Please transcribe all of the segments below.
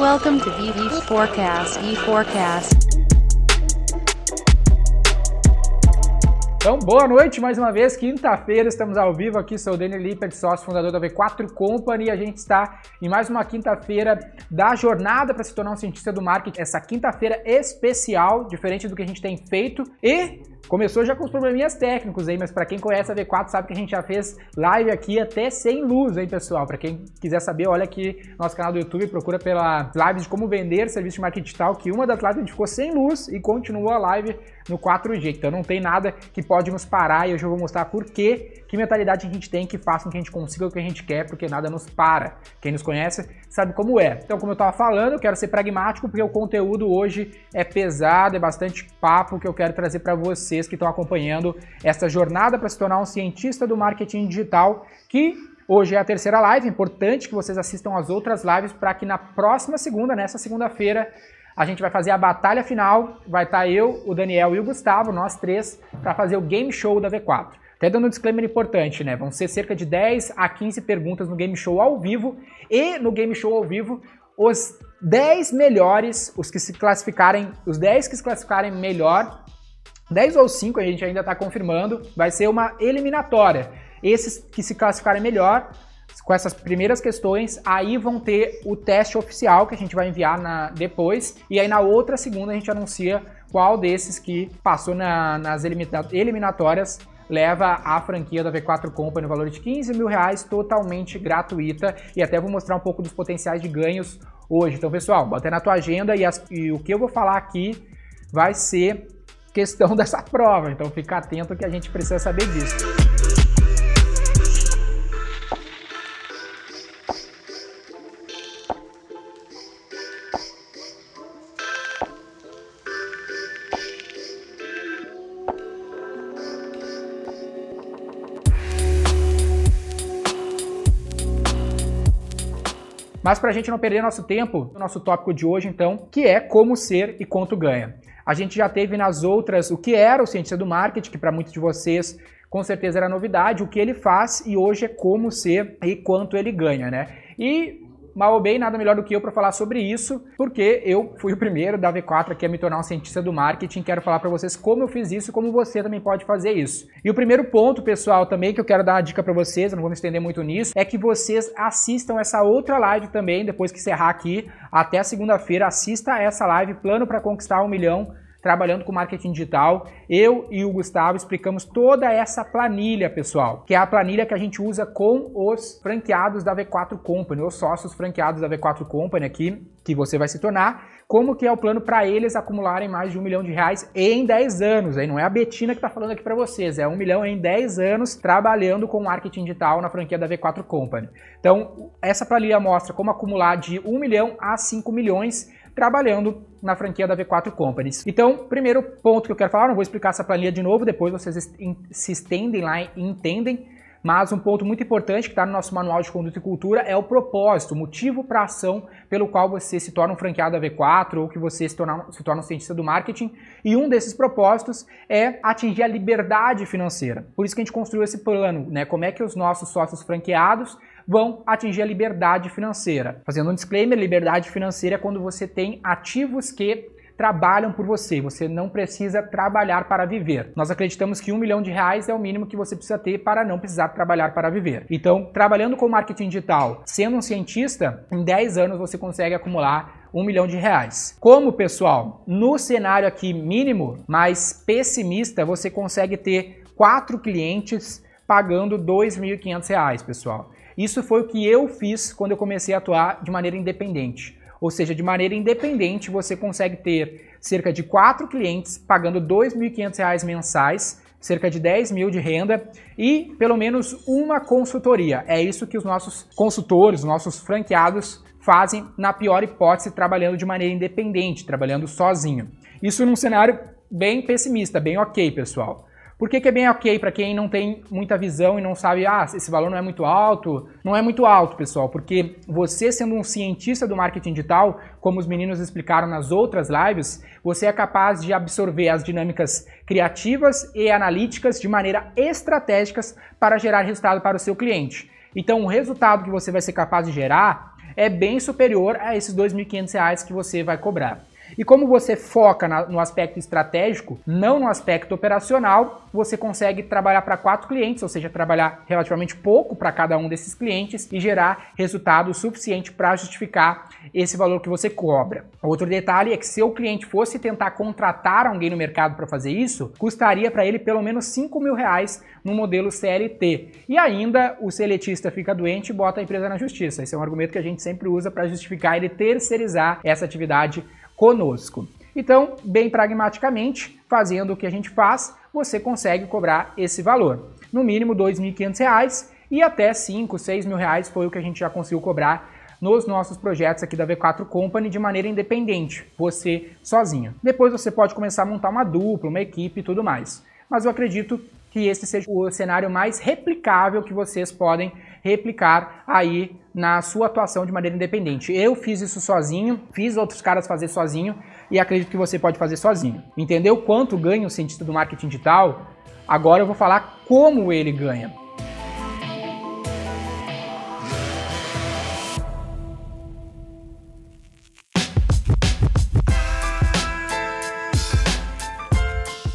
Welcome to VV Forecast. E Forecast. Então, boa noite mais uma vez. Quinta-feira estamos ao vivo aqui. Sou o Daniel Lippert, sócio fundador da V4 Company. E a gente está em mais uma quinta-feira da jornada para se tornar um cientista do marketing. Essa quinta-feira especial, diferente do que a gente tem feito. E Começou já com os probleminhas técnicos aí, mas para quem conhece a V4 sabe que a gente já fez live aqui até sem luz, hein, pessoal? Para quem quiser saber, olha aqui nosso canal do YouTube, procura pela live de como vender serviço de marketing digital, que uma das lives a gente ficou sem luz e continuou a live no 4G. Então não tem nada que pode nos parar e hoje eu vou mostrar por que, que mentalidade a gente tem que faça com que a gente consiga o que a gente quer, porque nada nos para. Quem nos conhece sabe como é. Então, como eu estava falando, eu quero ser pragmático porque o conteúdo hoje é pesado, é bastante papo que eu quero trazer para vocês que estão acompanhando essa jornada para se tornar um cientista do marketing digital que Hoje é a terceira live, importante que vocês assistam as outras lives para que na próxima segunda, nessa segunda-feira, a gente vai fazer a batalha final. Vai estar tá eu, o Daniel e o Gustavo, nós três, para fazer o game show da V4. Até dando um disclaimer importante, né? Vão ser cerca de 10 a 15 perguntas no game show ao vivo. E no game show ao vivo, os 10 melhores, os que se classificarem, os 10 que se classificarem melhor, 10 ou 5 a gente ainda está confirmando, vai ser uma eliminatória. Esses que se classificarem melhor com essas primeiras questões, aí vão ter o teste oficial que a gente vai enviar na, depois, e aí na outra segunda a gente anuncia qual desses que passou na, nas eliminatórias leva a franquia da V4 Company no valor de 15 mil reais, totalmente gratuita, e até vou mostrar um pouco dos potenciais de ganhos hoje. Então, pessoal, bota na tua agenda e, as, e o que eu vou falar aqui vai ser questão dessa prova, então fica atento que a gente precisa saber disso. Mas para a gente não perder nosso tempo, o nosso tópico de hoje, então, que é como ser e quanto ganha. A gente já teve nas outras o que era o cientista do marketing, que para muitos de vocês com certeza era novidade, o que ele faz e hoje é como ser e quanto ele ganha, né? E mal ou bem, nada melhor do que eu para falar sobre isso, porque eu fui o primeiro da V4 aqui a me tornar um cientista do marketing. Quero falar para vocês como eu fiz isso e como você também pode fazer isso. E o primeiro ponto, pessoal, também que eu quero dar uma dica para vocês, eu não vou me estender muito nisso, é que vocês assistam essa outra live também, depois que encerrar aqui, até segunda-feira, assista essa live, plano para conquistar um milhão trabalhando com marketing digital. Eu e o Gustavo explicamos toda essa planilha, pessoal, que é a planilha que a gente usa com os franqueados da V4 Company, os sócios franqueados da V4 Company aqui, que você vai se tornar, como que é o plano para eles acumularem mais de um milhão de reais em 10 anos. Aí não é a Betina que está falando aqui para vocês, é um milhão em 10 anos trabalhando com marketing digital na franquia da V4 Company. Então, essa planilha mostra como acumular de 1 milhão a 5 milhões trabalhando na franquia da V4 Companies. Então, primeiro ponto que eu quero falar, não vou explicar essa planilha de novo, depois vocês se estendem lá e entendem, mas um ponto muito importante que está no nosso manual de conduta e cultura é o propósito, o motivo para a ação pelo qual você se torna um franqueado da V4 ou que você se torna, se torna um cientista do marketing. E um desses propósitos é atingir a liberdade financeira. Por isso que a gente construiu esse plano, né? Como é que os nossos sócios franqueados vão atingir a liberdade financeira. Fazendo um disclaimer, liberdade financeira é quando você tem ativos que trabalham por você. Você não precisa trabalhar para viver. Nós acreditamos que um milhão de reais é o mínimo que você precisa ter para não precisar trabalhar para viver. Então, trabalhando com marketing digital, sendo um cientista, em 10 anos você consegue acumular um milhão de reais. Como, pessoal, no cenário aqui mínimo, mais pessimista, você consegue ter quatro clientes pagando R$ 2.500, pessoal. Isso foi o que eu fiz quando eu comecei a atuar de maneira independente. Ou seja, de maneira independente, você consegue ter cerca de quatro clientes pagando R$ 2.500 mensais, cerca de 10 mil de renda e pelo menos uma consultoria. É isso que os nossos consultores, os nossos franqueados fazem, na pior hipótese, trabalhando de maneira independente, trabalhando sozinho. Isso num cenário bem pessimista, bem ok, pessoal. Por que, que é bem ok para quem não tem muita visão e não sabe, ah, esse valor não é muito alto? Não é muito alto, pessoal, porque você sendo um cientista do marketing digital, como os meninos explicaram nas outras lives, você é capaz de absorver as dinâmicas criativas e analíticas de maneira estratégicas para gerar resultado para o seu cliente. Então, o resultado que você vai ser capaz de gerar é bem superior a esses R$ 2.500 que você vai cobrar. E como você foca na, no aspecto estratégico, não no aspecto operacional, você consegue trabalhar para quatro clientes, ou seja, trabalhar relativamente pouco para cada um desses clientes e gerar resultado suficiente para justificar esse valor que você cobra. Outro detalhe é que se o cliente fosse tentar contratar alguém no mercado para fazer isso, custaria para ele pelo menos 5 mil reais no modelo CLT. E ainda o seletista fica doente e bota a empresa na justiça. Esse é um argumento que a gente sempre usa para justificar ele terceirizar essa atividade conosco. Então, bem pragmaticamente, fazendo o que a gente faz, você consegue cobrar esse valor. No mínimo R$ 2.500 e até R$ 5, 6 mil reais foi o que a gente já conseguiu cobrar nos nossos projetos aqui da V4 Company de maneira independente, você sozinho. Depois você pode começar a montar uma dupla, uma equipe e tudo mais. Mas eu acredito que esse seja o cenário mais replicável que vocês podem replicar aí na sua atuação de maneira independente. Eu fiz isso sozinho, fiz outros caras fazer sozinho e acredito que você pode fazer sozinho. Entendeu quanto ganha o cientista do marketing digital? Agora eu vou falar como ele ganha.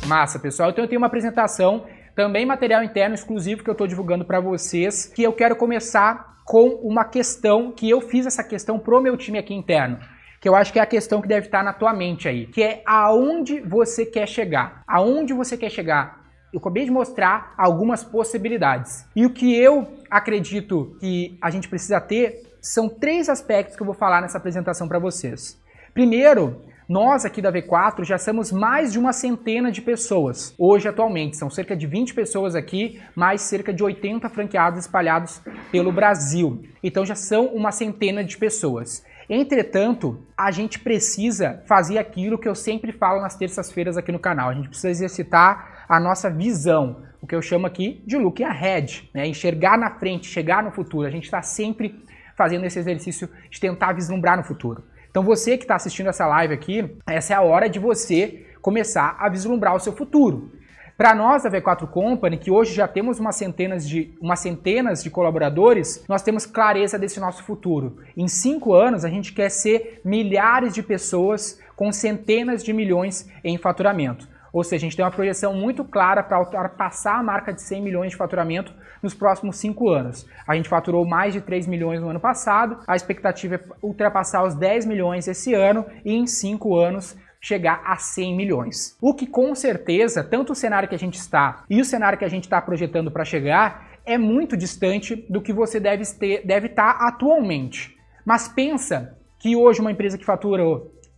Massa, pessoal. Então eu tenho uma apresentação também material interno exclusivo que eu estou divulgando para vocês, que eu quero começar com uma questão que eu fiz essa questão pro meu time aqui interno que eu acho que é a questão que deve estar na tua mente aí, que é aonde você quer chegar. Aonde você quer chegar? Eu acabei de mostrar algumas possibilidades. E o que eu acredito que a gente precisa ter são três aspectos que eu vou falar nessa apresentação para vocês. Primeiro, nós aqui da V4 já somos mais de uma centena de pessoas. Hoje, atualmente, são cerca de 20 pessoas aqui, mais cerca de 80 franqueados espalhados pelo Brasil. Então já são uma centena de pessoas. Entretanto, a gente precisa fazer aquilo que eu sempre falo nas terças-feiras aqui no canal. A gente precisa exercitar a nossa visão, o que eu chamo aqui de look ahead, né? enxergar na frente, chegar no futuro. A gente está sempre fazendo esse exercício de tentar vislumbrar no futuro. Então você que está assistindo essa live aqui, essa é a hora de você começar a vislumbrar o seu futuro. Para nós da V4 Company, que hoje já temos umas centenas, de, umas centenas de colaboradores, nós temos clareza desse nosso futuro. Em cinco anos, a gente quer ser milhares de pessoas com centenas de milhões em faturamento. Ou seja, a gente tem uma projeção muito clara para ultrapassar a marca de 100 milhões de faturamento nos próximos cinco anos. A gente faturou mais de 3 milhões no ano passado, a expectativa é ultrapassar os 10 milhões esse ano e em cinco anos chegar a 100 milhões. O que com certeza, tanto o cenário que a gente está e o cenário que a gente está projetando para chegar é muito distante do que você deve, ter, deve estar tá atualmente. Mas pensa que hoje uma empresa que fatura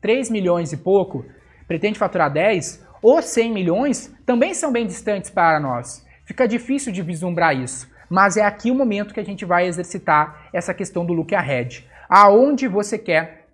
3 milhões e pouco pretende faturar 10, os 100 milhões também são bem distantes para nós. Fica difícil de vislumbrar isso. Mas é aqui o momento que a gente vai exercitar essa questão do look ahead. Aonde você quer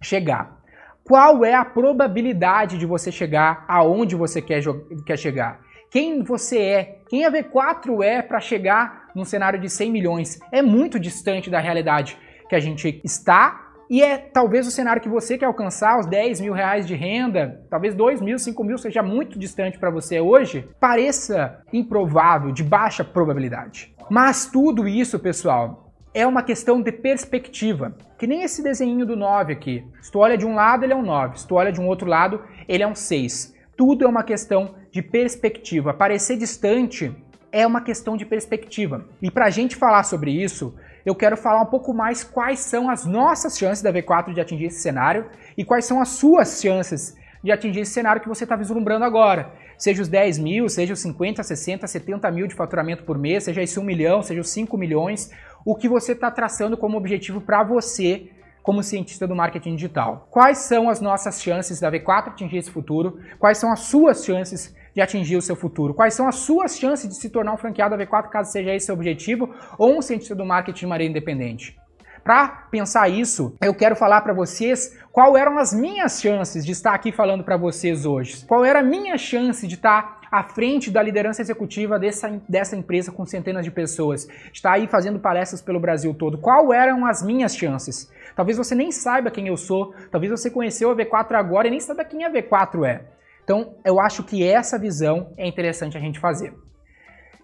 chegar? Qual é a probabilidade de você chegar aonde você quer, quer chegar? Quem você é? Quem a V4 é para chegar num cenário de 100 milhões? É muito distante da realidade que a gente está e é talvez o cenário que você quer alcançar, os 10 mil reais de renda, talvez 2 mil, 5 mil seja muito distante para você hoje, pareça improvável, de baixa probabilidade. Mas tudo isso, pessoal, é uma questão de perspectiva. Que nem esse desenho do 9 aqui. Se tu olha de um lado, ele é um 9. Se tu olha de um outro lado, ele é um 6. Tudo é uma questão de perspectiva. Parecer distante é uma questão de perspectiva. E para a gente falar sobre isso, eu quero falar um pouco mais quais são as nossas chances da V4 de atingir esse cenário e quais são as suas chances de atingir esse cenário que você está vislumbrando agora. Seja os 10 mil, seja os 50, 60, 70 mil de faturamento por mês, seja esse 1 milhão, seja os 5 milhões, o que você está traçando como objetivo para você como cientista do marketing digital. Quais são as nossas chances da V4 atingir esse futuro? Quais são as suas chances de atingir o seu futuro? Quais são as suas chances de se tornar um franqueado da V4, caso seja esse o objetivo, ou um cientista do marketing de maneira independente? Para pensar isso, eu quero falar para vocês qual eram as minhas chances de estar aqui falando para vocês hoje. Qual era a minha chance de estar à frente da liderança executiva dessa, dessa empresa com centenas de pessoas, estar aí fazendo palestras pelo Brasil todo. Qual eram as minhas chances? Talvez você nem saiba quem eu sou, talvez você conheceu a V4 agora e nem saiba quem a V4 é. Então, eu acho que essa visão é interessante a gente fazer.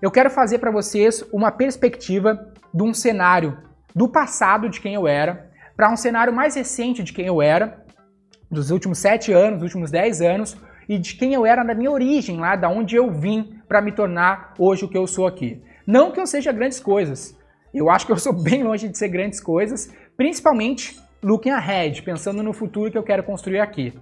Eu quero fazer para vocês uma perspectiva de um cenário do passado de quem eu era, para um cenário mais recente de quem eu era, dos últimos sete anos, dos últimos dez anos, e de quem eu era na minha origem, lá da onde eu vim para me tornar hoje o que eu sou aqui. Não que eu seja grandes coisas. Eu acho que eu sou bem longe de ser grandes coisas, principalmente looking ahead, pensando no futuro que eu quero construir aqui.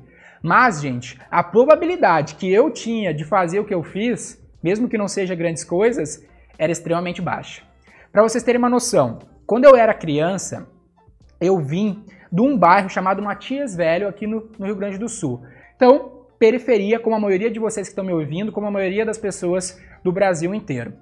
Mas, gente, a probabilidade que eu tinha de fazer o que eu fiz, mesmo que não seja grandes coisas, era extremamente baixa. Para vocês terem uma noção, quando eu era criança, eu vim de um bairro chamado Matias Velho, aqui no, no Rio Grande do Sul. Então, periferia, como a maioria de vocês que estão me ouvindo, como a maioria das pessoas do Brasil inteiro.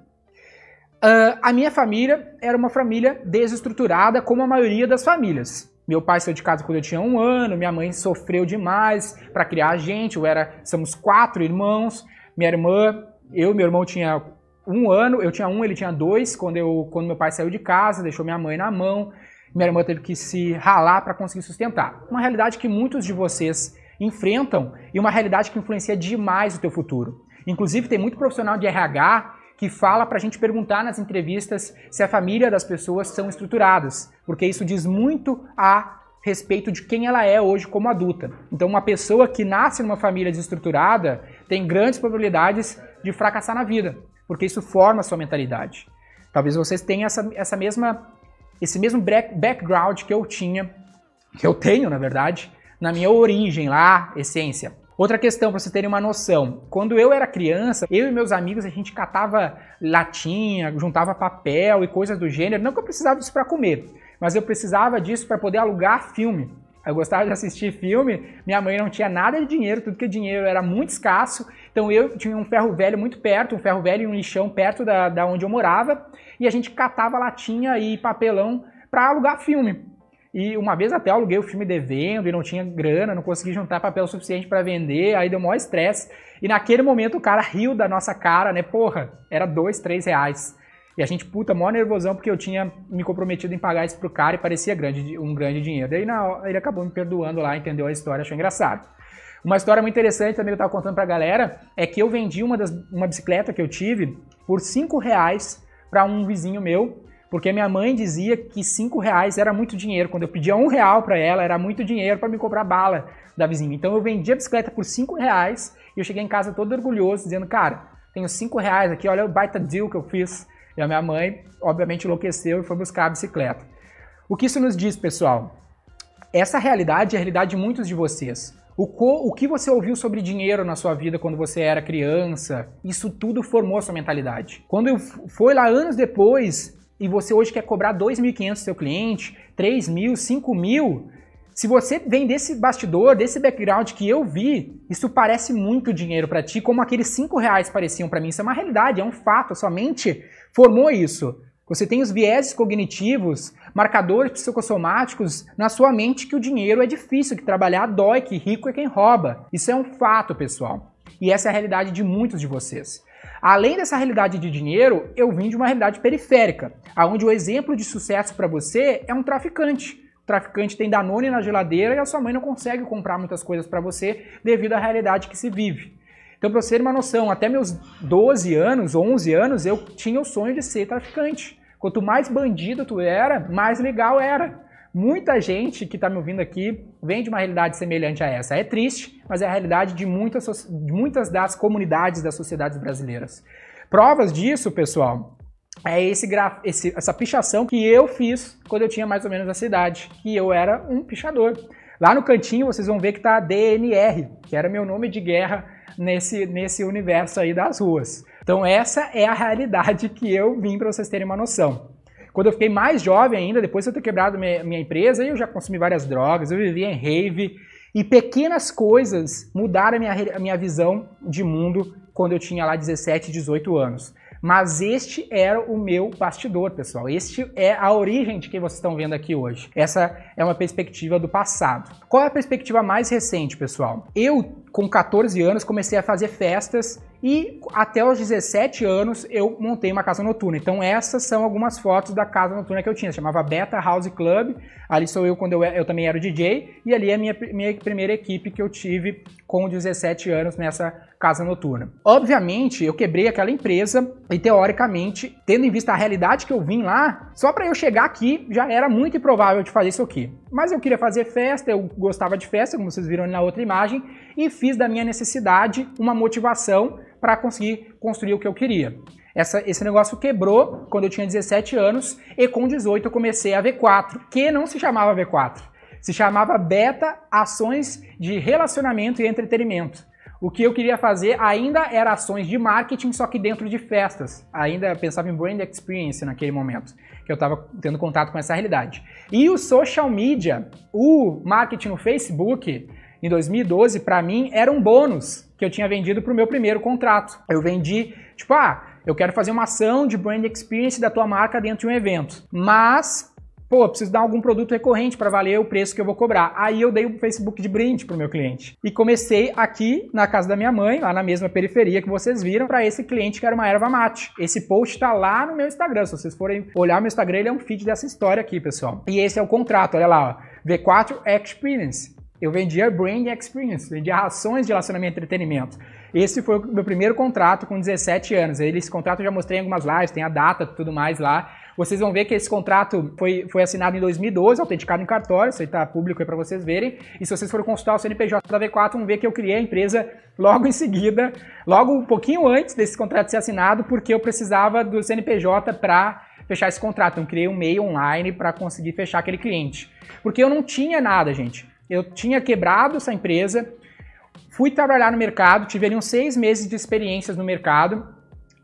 Uh, a minha família era uma família desestruturada, como a maioria das famílias. Meu pai saiu de casa quando eu tinha um ano, minha mãe sofreu demais para criar a gente. Eu era, somos quatro irmãos. Minha irmã, eu e meu irmão tinha um ano, eu tinha um, ele tinha dois. Quando, eu, quando meu pai saiu de casa, deixou minha mãe na mão. Minha irmã teve que se ralar para conseguir sustentar. Uma realidade que muitos de vocês enfrentam e uma realidade que influencia demais o teu futuro. Inclusive, tem muito profissional de RH que fala para a gente perguntar nas entrevistas se a família das pessoas são estruturadas, porque isso diz muito a respeito de quem ela é hoje como adulta. Então, uma pessoa que nasce numa família desestruturada tem grandes probabilidades de fracassar na vida, porque isso forma a sua mentalidade. Talvez vocês tenham essa, essa mesma, esse mesmo background que eu tinha, que eu tenho, na verdade, na minha origem lá, essência. Outra questão, para vocês terem uma noção, quando eu era criança, eu e meus amigos, a gente catava latinha, juntava papel e coisas do gênero. Não que eu precisava disso para comer, mas eu precisava disso para poder alugar filme. Eu gostava de assistir filme, minha mãe não tinha nada de dinheiro, tudo que dinheiro era muito escasso. Então eu tinha um ferro velho muito perto, um ferro velho e um lixão perto da, da onde eu morava, e a gente catava latinha e papelão para alugar filme. E uma vez até aluguei o filme devendo e não tinha grana, não consegui juntar papel suficiente para vender, aí deu maior estresse. E naquele momento o cara riu da nossa cara, né? Porra, era dois, três reais. E a gente, puta, maior nervosão porque eu tinha me comprometido em pagar isso pro cara e parecia grande, um grande dinheiro. Daí na, ele acabou me perdoando lá, entendeu a história, achou engraçado. Uma história muito interessante também que eu tava contando pra galera é que eu vendi uma, das, uma bicicleta que eu tive por cinco reais para um vizinho meu porque minha mãe dizia que cinco reais era muito dinheiro. Quando eu pedia um real para ela, era muito dinheiro para me comprar bala da vizinha. Então eu vendi a bicicleta por cinco reais e eu cheguei em casa todo orgulhoso, dizendo, cara, tenho cinco reais aqui, olha o baita deal que eu fiz. E a minha mãe, obviamente, enlouqueceu e foi buscar a bicicleta. O que isso nos diz, pessoal? Essa realidade é a realidade de muitos de vocês. O, co, o que você ouviu sobre dinheiro na sua vida quando você era criança, isso tudo formou sua mentalidade. Quando foi lá anos depois e você hoje quer cobrar 2.500 do seu cliente, 3.000, 5.000, se você vem desse bastidor, desse background que eu vi, isso parece muito dinheiro para ti, como aqueles 5 reais pareciam para mim. Isso é uma realidade, é um fato, a sua mente formou isso. Você tem os vieses cognitivos, marcadores psicossomáticos na sua mente que o dinheiro é difícil, que trabalhar dói, que rico é quem rouba. Isso é um fato, pessoal. E essa é a realidade de muitos de vocês. Além dessa realidade de dinheiro, eu vim de uma realidade periférica, onde o exemplo de sucesso para você é um traficante. O traficante tem Danone na geladeira e a sua mãe não consegue comprar muitas coisas para você devido à realidade que se vive. Então, para você ter uma noção, até meus 12 anos, 11 anos, eu tinha o sonho de ser traficante. Quanto mais bandido tu era, mais legal era. Muita gente que está me ouvindo aqui vem de uma realidade semelhante a essa. É triste, mas é a realidade de muitas, de muitas das comunidades das sociedades brasileiras. Provas disso, pessoal, é esse, esse, essa pichação que eu fiz quando eu tinha mais ou menos essa idade, que eu era um pichador. Lá no cantinho vocês vão ver que está DNR, que era meu nome de guerra nesse, nesse universo aí das ruas. Então essa é a realidade que eu vim para vocês terem uma noção. Quando eu fiquei mais jovem ainda, depois de eu ter quebrado minha, minha empresa, eu já consumi várias drogas, eu vivia em rave, e pequenas coisas mudaram a minha, a minha visão de mundo quando eu tinha lá 17, 18 anos. Mas este era o meu bastidor, pessoal. Este é a origem de quem vocês estão vendo aqui hoje. Essa é uma perspectiva do passado. Qual é a perspectiva mais recente, pessoal? Eu, com 14 anos, comecei a fazer festas e até os 17 anos eu montei uma casa noturna. Então essas são algumas fotos da casa noturna que eu tinha. Chamava Beta House Club, Ali sou eu quando eu, eu também era DJ, e ali é a minha, minha primeira equipe que eu tive com 17 anos nessa casa noturna. Obviamente, eu quebrei aquela empresa e teoricamente, tendo em vista a realidade que eu vim lá, só para eu chegar aqui já era muito improvável de fazer isso aqui. Mas eu queria fazer festa, eu gostava de festa, como vocês viram na outra imagem, e fiz da minha necessidade uma motivação para conseguir construir o que eu queria. Essa, esse negócio quebrou quando eu tinha 17 anos e com 18 eu comecei a V4, que não se chamava V4, se chamava Beta Ações de Relacionamento e Entretenimento. O que eu queria fazer ainda era ações de marketing, só que dentro de festas. Ainda pensava em brand experience naquele momento, que eu estava tendo contato com essa realidade. E o social media, o marketing no Facebook, em 2012, para mim, era um bônus que eu tinha vendido para o meu primeiro contrato. Eu vendi, tipo, ah, eu quero fazer uma ação de brand experience da tua marca dentro de um evento. Mas, pô, preciso dar algum produto recorrente para valer o preço que eu vou cobrar. Aí eu dei o Facebook de brinde pro meu cliente. E comecei aqui na casa da minha mãe, lá na mesma periferia que vocês viram, para esse cliente que era uma erva mate. Esse post tá lá no meu Instagram. Se vocês forem olhar o meu Instagram, ele é um feed dessa história aqui, pessoal. E esse é o contrato, olha lá, ó. V4 Experience. Eu vendia brand experience, vendia ações de relacionamento e entretenimento. Esse foi o meu primeiro contrato com 17 anos. Esse contrato eu já mostrei em algumas lives, tem a data tudo mais lá. Vocês vão ver que esse contrato foi, foi assinado em 2012, autenticado em cartório, isso aí está público aí para vocês verem. E se vocês forem consultar o CNPJ da V4, vão ver que eu criei a empresa logo em seguida, logo um pouquinho antes desse contrato ser assinado, porque eu precisava do CNPJ para fechar esse contrato. Então, criei um e-mail online para conseguir fechar aquele cliente. Porque eu não tinha nada, gente. Eu tinha quebrado essa empresa, Fui trabalhar no mercado, tive ali uns seis meses de experiências no mercado.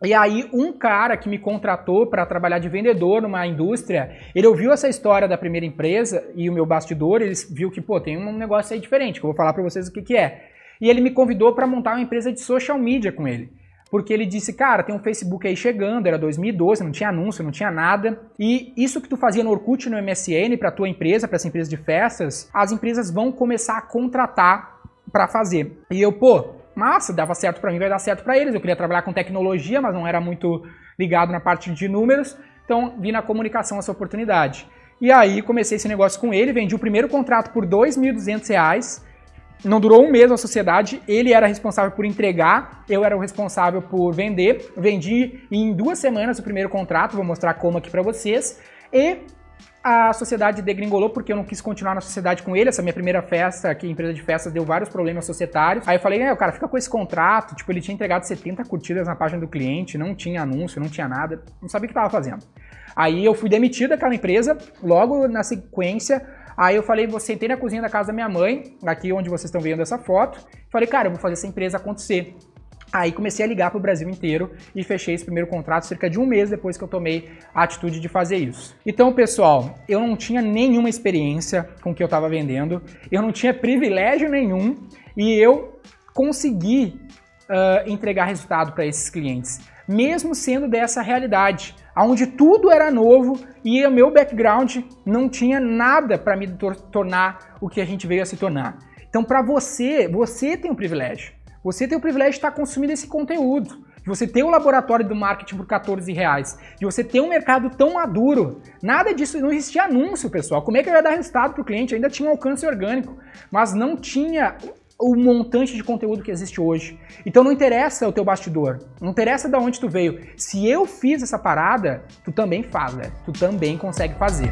E aí, um cara que me contratou para trabalhar de vendedor numa indústria, ele ouviu essa história da primeira empresa e o meu bastidor, ele viu que, pô, tem um negócio aí diferente, que eu vou falar para vocês o que, que é. E ele me convidou para montar uma empresa de social media com ele. Porque ele disse, cara, tem um Facebook aí chegando, era 2012, não tinha anúncio, não tinha nada. E isso que tu fazia no Orkut, no MSN, para tua empresa, para essa empresa de festas, as empresas vão começar a contratar para fazer. E eu, pô, massa, dava certo para mim, vai dar certo para eles. Eu queria trabalhar com tecnologia, mas não era muito ligado na parte de números, então vi na comunicação essa oportunidade. E aí comecei esse negócio com ele, vendi o primeiro contrato por R$ 2.200. Não durou um mês a sociedade, ele era responsável por entregar, eu era o responsável por vender. Vendi em duas semanas o primeiro contrato, vou mostrar como aqui para vocês. E a sociedade degringolou porque eu não quis continuar na sociedade com ele. Essa minha primeira festa, que empresa de festas deu vários problemas societários. Aí eu falei, é, cara, fica com esse contrato. Tipo, ele tinha entregado 70 curtidas na página do cliente, não tinha anúncio, não tinha nada, não sabia o que estava fazendo. Aí eu fui demitido daquela empresa, logo na sequência. Aí eu falei, vou sentei na cozinha da casa da minha mãe, aqui onde vocês estão vendo essa foto. Falei, cara, eu vou fazer essa empresa acontecer. Aí comecei a ligar para o Brasil inteiro e fechei esse primeiro contrato cerca de um mês depois que eu tomei a atitude de fazer isso. Então, pessoal, eu não tinha nenhuma experiência com o que eu estava vendendo, eu não tinha privilégio nenhum e eu consegui uh, entregar resultado para esses clientes, mesmo sendo dessa realidade, onde tudo era novo e o meu background não tinha nada para me tor tornar o que a gente veio a se tornar. Então, para você, você tem um privilégio. Você tem o privilégio de estar consumindo esse conteúdo, de você ter o laboratório do marketing por 14 reais, de você ter um mercado tão maduro. Nada disso, não existia anúncio, pessoal. Como é que eu ia dar resultado para o cliente? Ainda tinha um alcance orgânico, mas não tinha o montante de conteúdo que existe hoje. Então não interessa o teu bastidor, não interessa de onde tu veio. Se eu fiz essa parada, tu também faz, né? Tu também consegue fazer.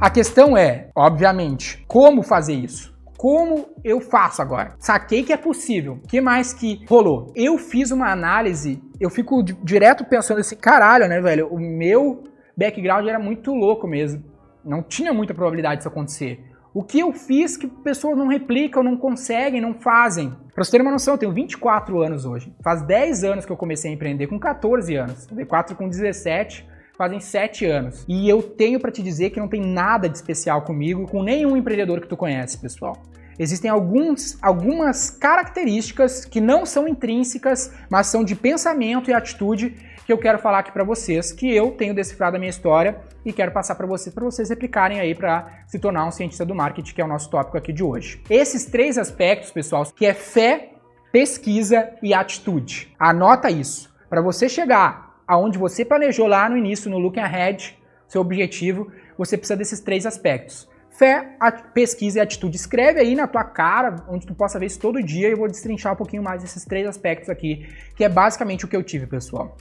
A questão é, obviamente, como fazer isso? Como eu faço agora? Saquei que é possível. O que mais que rolou? Eu fiz uma análise, eu fico direto pensando assim, caralho, né, velho? O meu background era muito louco mesmo. Não tinha muita probabilidade disso acontecer. O que eu fiz que pessoas não replicam, não conseguem, não fazem? Pra você ter uma noção, eu tenho 24 anos hoje. Faz 10 anos que eu comecei a empreender, com 14 anos. V4 com 17 fazem sete anos. E eu tenho para te dizer que não tem nada de especial comigo, com nenhum empreendedor que tu conhece, pessoal. existem alguns, algumas características que não são intrínsecas, mas são de pensamento e atitude que eu quero falar aqui para vocês, que eu tenho decifrado a minha história e quero passar para vocês, para vocês replicarem aí para se tornar um cientista do marketing, que é o nosso tópico aqui de hoje. Esses três aspectos, pessoal, que é fé, pesquisa e atitude. Anota isso. Para você chegar aonde você planejou lá no início, no Looking Ahead, seu objetivo, você precisa desses três aspectos. Fé, pesquisa e atitude. Escreve aí na tua cara, onde tu possa ver isso todo dia, e eu vou destrinchar um pouquinho mais esses três aspectos aqui, que é basicamente o que eu tive, pessoal.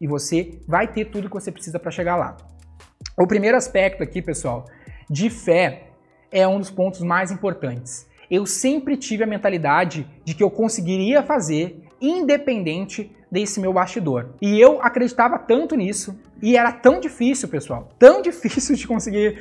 E você vai ter tudo que você precisa para chegar lá. O primeiro aspecto aqui, pessoal, de fé é um dos pontos mais importantes. Eu sempre tive a mentalidade de que eu conseguiria fazer independente desse meu bastidor. E eu acreditava tanto nisso e era tão difícil, pessoal, tão difícil de conseguir.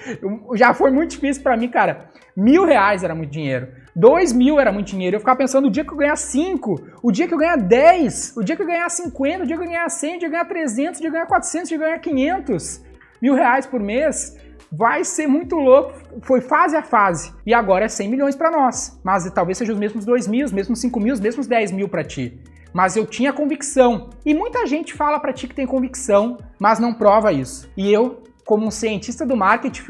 Já foi muito difícil para mim, cara. Mil reais era muito dinheiro. Dois mil era muito dinheiro. Eu ficava pensando o dia que eu ganhar cinco, o dia que eu ganhar dez, o dia que eu ganhar cinquenta, o dia que eu ganhar cem, o dia que eu ganhar trezentos, o dia que eu ganhar quatrocentos, o dia que eu ganhar quinhentos mil reais por mês. Vai ser muito louco. Foi fase a fase. E agora é 100 milhões para nós. Mas talvez seja os mesmos 2 mil, os mesmos 5 mil, os mesmos 10 mil para ti mas eu tinha convicção. E muita gente fala para ti que tem convicção, mas não prova isso. E eu, como um cientista do marketing,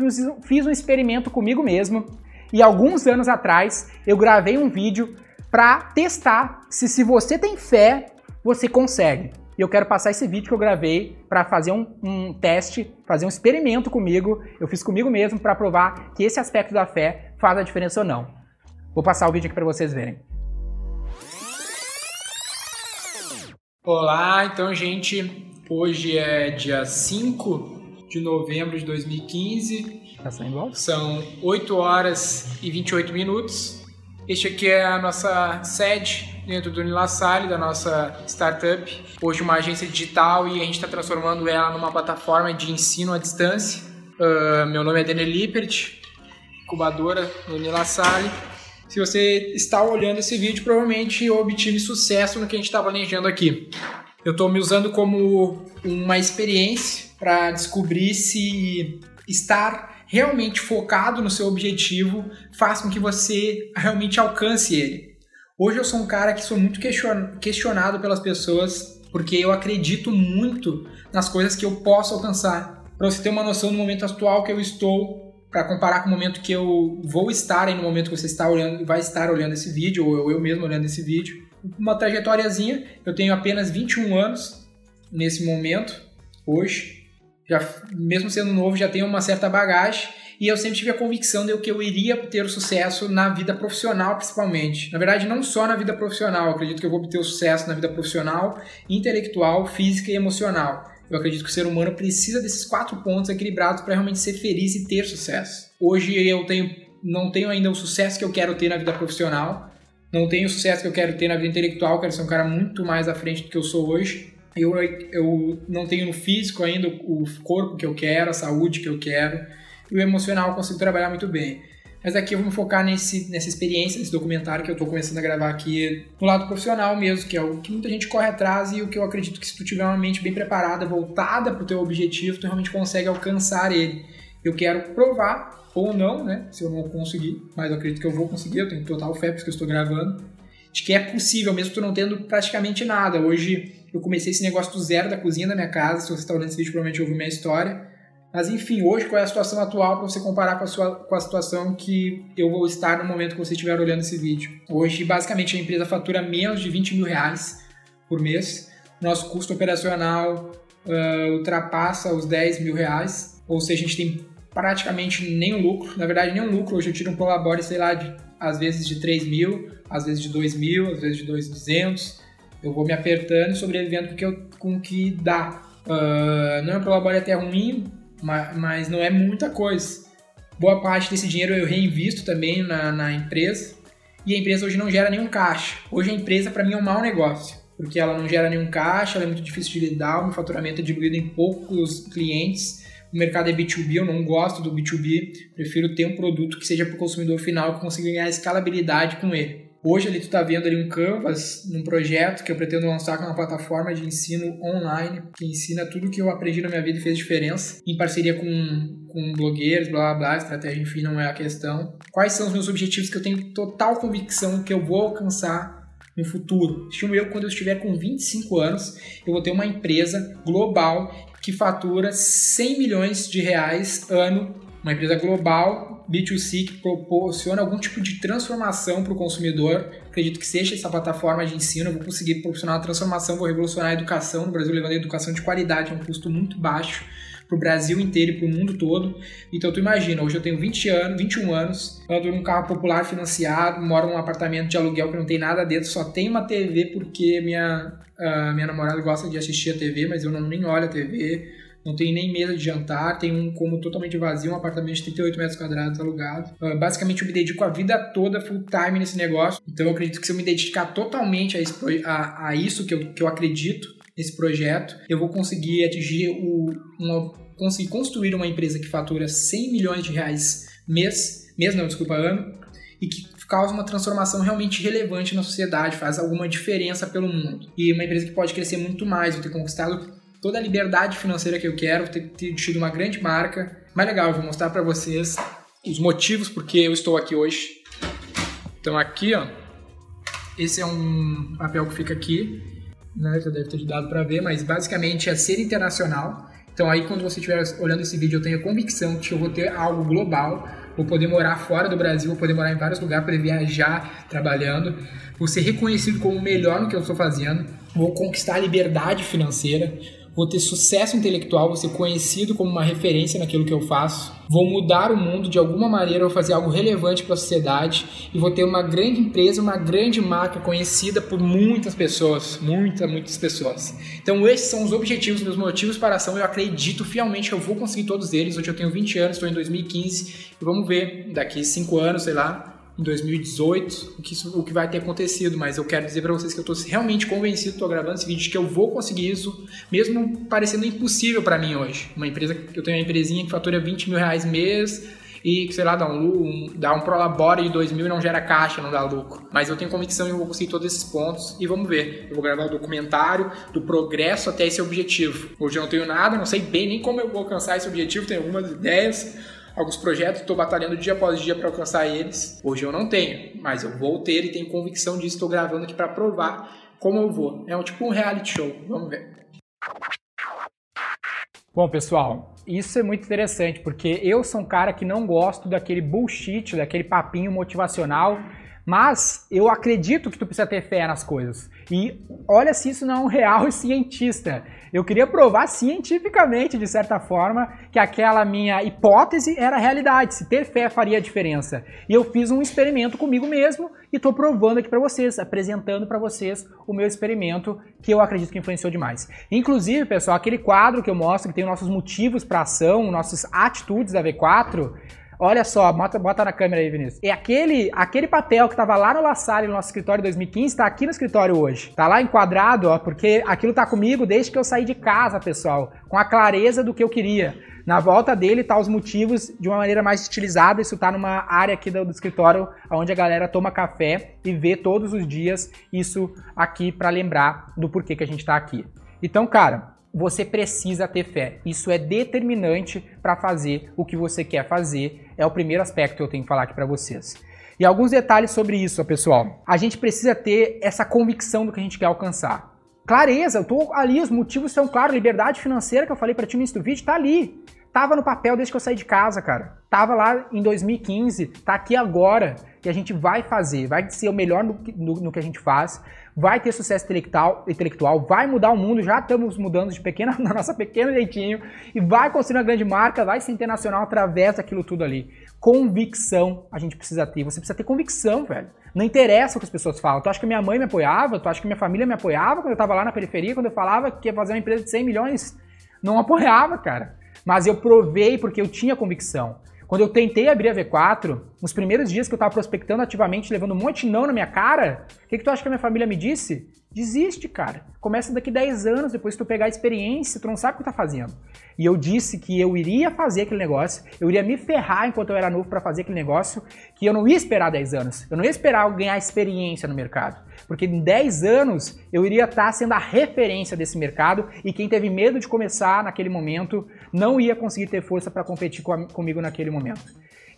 fiz, um experimento comigo mesmo. E alguns anos atrás eu gravei um vídeo para testar se se você tem fé, você consegue. E eu quero passar esse vídeo que eu gravei para fazer um, um, teste, fazer um experimento comigo. Eu fiz comigo mesmo para provar que esse aspecto da fé faz a diferença ou não. Vou passar o vídeo aqui para vocês verem. Olá, então, gente, hoje é dia 5 de novembro de 2015. Tá saindo São 8 horas e 28 minutos. Este aqui é a nossa sede dentro do Unilassalle, da nossa startup. Hoje uma agência digital e a gente está transformando ela numa plataforma de ensino à distância. Uh, meu nome é Daniel Lippert, incubadora do Unilassalle. Se você está olhando esse vídeo, provavelmente obtive sucesso no que a gente está planejando aqui. Eu estou me usando como uma experiência para descobrir se estar realmente focado no seu objetivo faz com que você realmente alcance ele. Hoje eu sou um cara que sou muito questionado pelas pessoas porque eu acredito muito nas coisas que eu posso alcançar. Para você ter uma noção do momento atual que eu estou, para comparar com o momento que eu vou estar aí no momento que você está olhando, vai estar olhando esse vídeo, ou eu, mesmo olhando esse vídeo. Uma trajetóriazinha, eu tenho apenas 21 anos nesse momento, hoje. Já, mesmo sendo novo, já tenho uma certa bagagem e eu sempre tive a convicção de que eu iria ter o sucesso na vida profissional, principalmente. Na verdade, não só na vida profissional, eu acredito que eu vou obter o sucesso na vida profissional, intelectual, física e emocional. Eu acredito que o ser humano precisa desses quatro pontos equilibrados para realmente ser feliz e ter sucesso. Hoje eu tenho, não tenho ainda o sucesso que eu quero ter na vida profissional, não tenho o sucesso que eu quero ter na vida intelectual, quero ser um cara muito mais à frente do que eu sou hoje. Eu, eu não tenho no físico ainda o corpo que eu quero, a saúde que eu quero, e o emocional eu consigo trabalhar muito bem. Mas aqui me focar nesse, nessa experiência, nesse documentário que eu estou começando a gravar aqui no lado profissional mesmo, que é o que muita gente corre atrás e o que eu acredito que se tu tiver uma mente bem preparada, voltada para o teu objetivo, tu realmente consegue alcançar ele. Eu quero provar, ou não, né, se eu não conseguir, mas eu acredito que eu vou conseguir, eu tenho total fé porque eu estou gravando, de que é possível, mesmo tu não tendo praticamente nada. Hoje eu comecei esse negócio do zero da cozinha da minha casa, se você está olhando esse vídeo provavelmente ouviu minha história, mas enfim, hoje qual é a situação atual para você comparar com a, sua, com a situação que eu vou estar no momento que você estiver olhando esse vídeo. Hoje, basicamente, a empresa fatura menos de 20 mil reais por mês. Nosso custo operacional uh, ultrapassa os 10 mil reais, ou seja, a gente tem praticamente nenhum lucro. Na verdade, nenhum lucro. Hoje eu tiro um Prolabore, sei lá, de, às vezes de 3 mil, às vezes de 2 mil, às vezes de 2,200. Eu vou me apertando e sobrevivendo com o que, eu, com que dá. Uh, não é um Prolabore até ruim, mas não é muita coisa. Boa parte desse dinheiro eu reinvisto também na, na empresa e a empresa hoje não gera nenhum caixa. Hoje a empresa para mim é um mau negócio, porque ela não gera nenhum caixa, ela é muito difícil de lidar, o meu faturamento é diluído em poucos clientes. O mercado é B2B, eu não gosto do B2B, prefiro ter um produto que seja para o consumidor final que consiga ganhar escalabilidade com ele. Hoje ali tu tá vendo ali um canvas, num projeto que eu pretendo lançar com uma plataforma de ensino online, que ensina tudo que eu aprendi na minha vida e fez diferença, em parceria com, com blogueiros, blá blá blá, estratégia, enfim, não é a questão. Quais são os meus objetivos que eu tenho total convicção que eu vou alcançar no futuro? Estimo eu, quando eu estiver com 25 anos, eu vou ter uma empresa global que fatura 100 milhões de reais ano, uma empresa global B2C que proporciona algum tipo de transformação para o consumidor. Acredito que seja essa plataforma de ensino, eu vou conseguir proporcionar uma transformação, vou revolucionar a educação no Brasil, levando a educação de qualidade a um custo muito baixo para o Brasil inteiro e para o mundo todo. Então tu imagina, hoje eu tenho 20 anos, 21 anos, ando num carro popular financiado, moro num apartamento de aluguel que não tem nada dentro, só tem uma TV porque minha, uh, minha namorada gosta de assistir a TV, mas eu não nem olho a TV. Não tem nem mesa de jantar, tem um como totalmente vazio, um apartamento de 38 metros quadrados alugado. Uh, basicamente, eu me dedico a vida toda full time nesse negócio. Então, eu acredito que se eu me dedicar totalmente a, a, a isso que eu, que eu acredito, nesse projeto, eu vou conseguir atingir o, uma, conseguir construir uma empresa que fatura 100 milhões de reais mês, mês não, desculpa, ano, e que causa uma transformação realmente relevante na sociedade, faz alguma diferença pelo mundo. E uma empresa que pode crescer muito mais, vou ter conquistado toda a liberdade financeira que eu quero, ter, ter tido uma grande marca. Mais legal, eu vou mostrar para vocês os motivos porque eu estou aqui hoje. Então aqui, ó, esse é um papel que fica aqui né? Já deve ter dado para ver, mas basicamente é ser internacional. Então aí quando você estiver olhando esse vídeo, eu tenho a convicção que eu vou ter algo global, vou poder morar fora do Brasil, vou poder morar em vários lugares, poder viajar trabalhando, vou ser reconhecido como o melhor no que eu estou fazendo, vou conquistar a liberdade financeira, vou ter sucesso intelectual, vou ser conhecido como uma referência naquilo que eu faço, vou mudar o mundo de alguma maneira, vou fazer algo relevante para a sociedade e vou ter uma grande empresa, uma grande marca conhecida por muitas pessoas, muitas, muitas pessoas. Então esses são os objetivos, meus motivos para a ação, eu acredito fielmente que eu vou conseguir todos eles. Hoje eu tenho 20 anos, estou em 2015 e vamos ver daqui 5 anos, sei lá, em 2018 o que, o que vai ter acontecido, mas eu quero dizer para vocês que eu estou realmente convencido, estou gravando esse vídeo, de que eu vou conseguir isso, mesmo parecendo impossível para mim hoje. Uma empresa, eu tenho uma empresinha que fatura 20 mil reais mês e, sei lá, dá um, um, dá um prolabore de 2 mil e não gera caixa, não dá lucro. Mas eu tenho convicção e eu vou conseguir todos esses pontos e vamos ver. Eu vou gravar o documentário do progresso até esse objetivo. Hoje eu não tenho nada, não sei bem nem como eu vou alcançar esse objetivo, tenho algumas ideias, alguns projetos, estou batalhando dia após dia para alcançar eles. Hoje eu não tenho, mas eu vou ter e tenho convicção disso. Estou gravando aqui para provar como eu vou. É um tipo um reality show. Vamos ver. Bom, pessoal, isso é muito interessante porque eu sou um cara que não gosto daquele bullshit, daquele papinho motivacional mas eu acredito que tu precisa ter fé nas coisas. E olha se isso não é um real cientista. Eu queria provar cientificamente, de certa forma, que aquela minha hipótese era realidade, se ter fé faria diferença. E eu fiz um experimento comigo mesmo e estou provando aqui para vocês, apresentando para vocês o meu experimento que eu acredito que influenciou demais. Inclusive, pessoal, aquele quadro que eu mostro que tem nossos motivos para ação, nossas atitudes da V4, Olha só, bota, bota na câmera aí, Vinícius. É aquele, aquele papel que tava lá no La Salle, no nosso escritório em 2015, tá aqui no escritório hoje. Tá lá enquadrado, ó, porque aquilo tá comigo desde que eu saí de casa, pessoal, com a clareza do que eu queria. Na volta dele tá os motivos de uma maneira mais estilizada. Isso tá numa área aqui do, escritório onde a galera toma café e vê todos os dias isso aqui para lembrar do porquê que a gente tá aqui. Então, cara, você precisa ter fé. Isso é determinante para fazer o que você quer fazer. É o primeiro aspecto que eu tenho que falar aqui para vocês. E alguns detalhes sobre isso, pessoal. A gente precisa ter essa convicção do que a gente quer alcançar. Clareza, eu tô ali, os motivos são claros. Liberdade financeira que eu falei para ti no início do vídeo, tá ali. Tava no papel desde que eu saí de casa, cara. Tava lá em 2015, tá aqui agora. E a gente vai fazer, vai ser o melhor no, no, no que a gente faz vai ter sucesso intelectual, intelectual, vai mudar o mundo, já estamos mudando de pequena, na nossa pequeno jeitinho, e vai construir uma grande marca, vai ser internacional através daquilo tudo ali. Convicção a gente precisa ter. Você precisa ter convicção, velho. Não interessa o que as pessoas falam. Tu acha que minha mãe me apoiava? Tu acha que minha família me apoiava quando eu tava lá na periferia, quando eu falava que ia fazer uma empresa de 100 milhões? Não apoiava, cara. Mas eu provei porque eu tinha convicção. Quando eu tentei abrir a V4, nos primeiros dias que eu tava prospectando ativamente, levando um monte de não na minha cara, o que, que tu acha que a minha família me disse? Desiste, cara. Começa daqui 10 anos, depois que tu pegar a experiência, tu não sabe o que tá fazendo. E eu disse que eu iria fazer aquele negócio, eu iria me ferrar enquanto eu era novo para fazer aquele negócio, que eu não ia esperar 10 anos. Eu não ia esperar eu ganhar experiência no mercado. Porque em 10 anos eu iria estar tá sendo a referência desse mercado e quem teve medo de começar naquele momento não ia conseguir ter força para competir comigo naquele momento.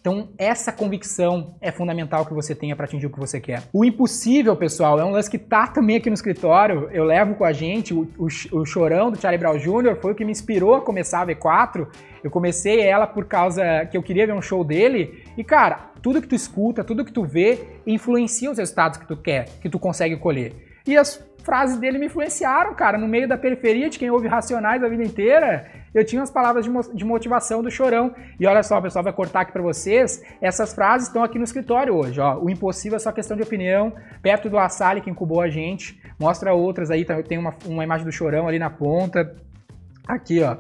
Então, essa convicção é fundamental que você tenha para atingir o que você quer. O impossível, pessoal, é um lance que tá também aqui no escritório. Eu levo com a gente o, o, o chorão do Charlie Brown Jr. foi o que me inspirou a começar a V4. Eu comecei ela por causa que eu queria ver um show dele. E, cara, tudo que tu escuta, tudo que tu vê, influencia os resultados que tu quer, que tu consegue colher. E as frases dele me influenciaram, cara. No meio da periferia de quem ouve Racionais a vida inteira, eu tinha as palavras de motivação do Chorão. E olha só, pessoal, vai cortar aqui para vocês. Essas frases estão aqui no escritório hoje, ó. O impossível é só questão de opinião, perto do Assali que incubou a gente. Mostra outras aí, tá, tem uma, uma imagem do Chorão ali na ponta. Aqui, ó.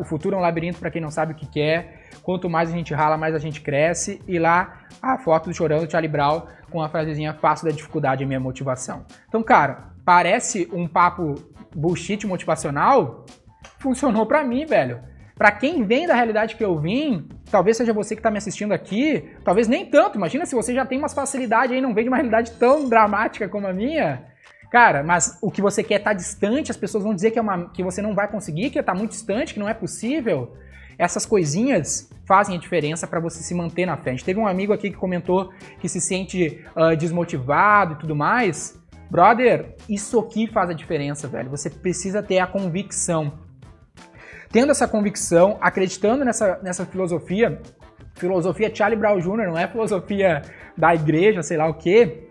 O futuro é um labirinto para quem não sabe o que quer. Quanto mais a gente rala, mais a gente cresce. E lá a foto do Chorão do Charlie Brown com a frasezinha faço da dificuldade a minha motivação. Então, cara, parece um papo bullshit motivacional, funcionou para mim, velho. Para quem vem da realidade que eu vim, talvez seja você que está me assistindo aqui, talvez nem tanto. Imagina se você já tem umas facilidades aí, não vem de uma realidade tão dramática como a minha. Cara, mas o que você quer tá distante, as pessoas vão dizer que, é uma, que você não vai conseguir, que tá muito distante, que não é possível. Essas coisinhas fazem a diferença para você se manter na frente. Teve um amigo aqui que comentou que se sente uh, desmotivado e tudo mais. Brother, isso aqui faz a diferença, velho. Você precisa ter a convicção. Tendo essa convicção, acreditando nessa, nessa filosofia, filosofia Charlie Brown Jr., não é filosofia da igreja, sei lá o quê,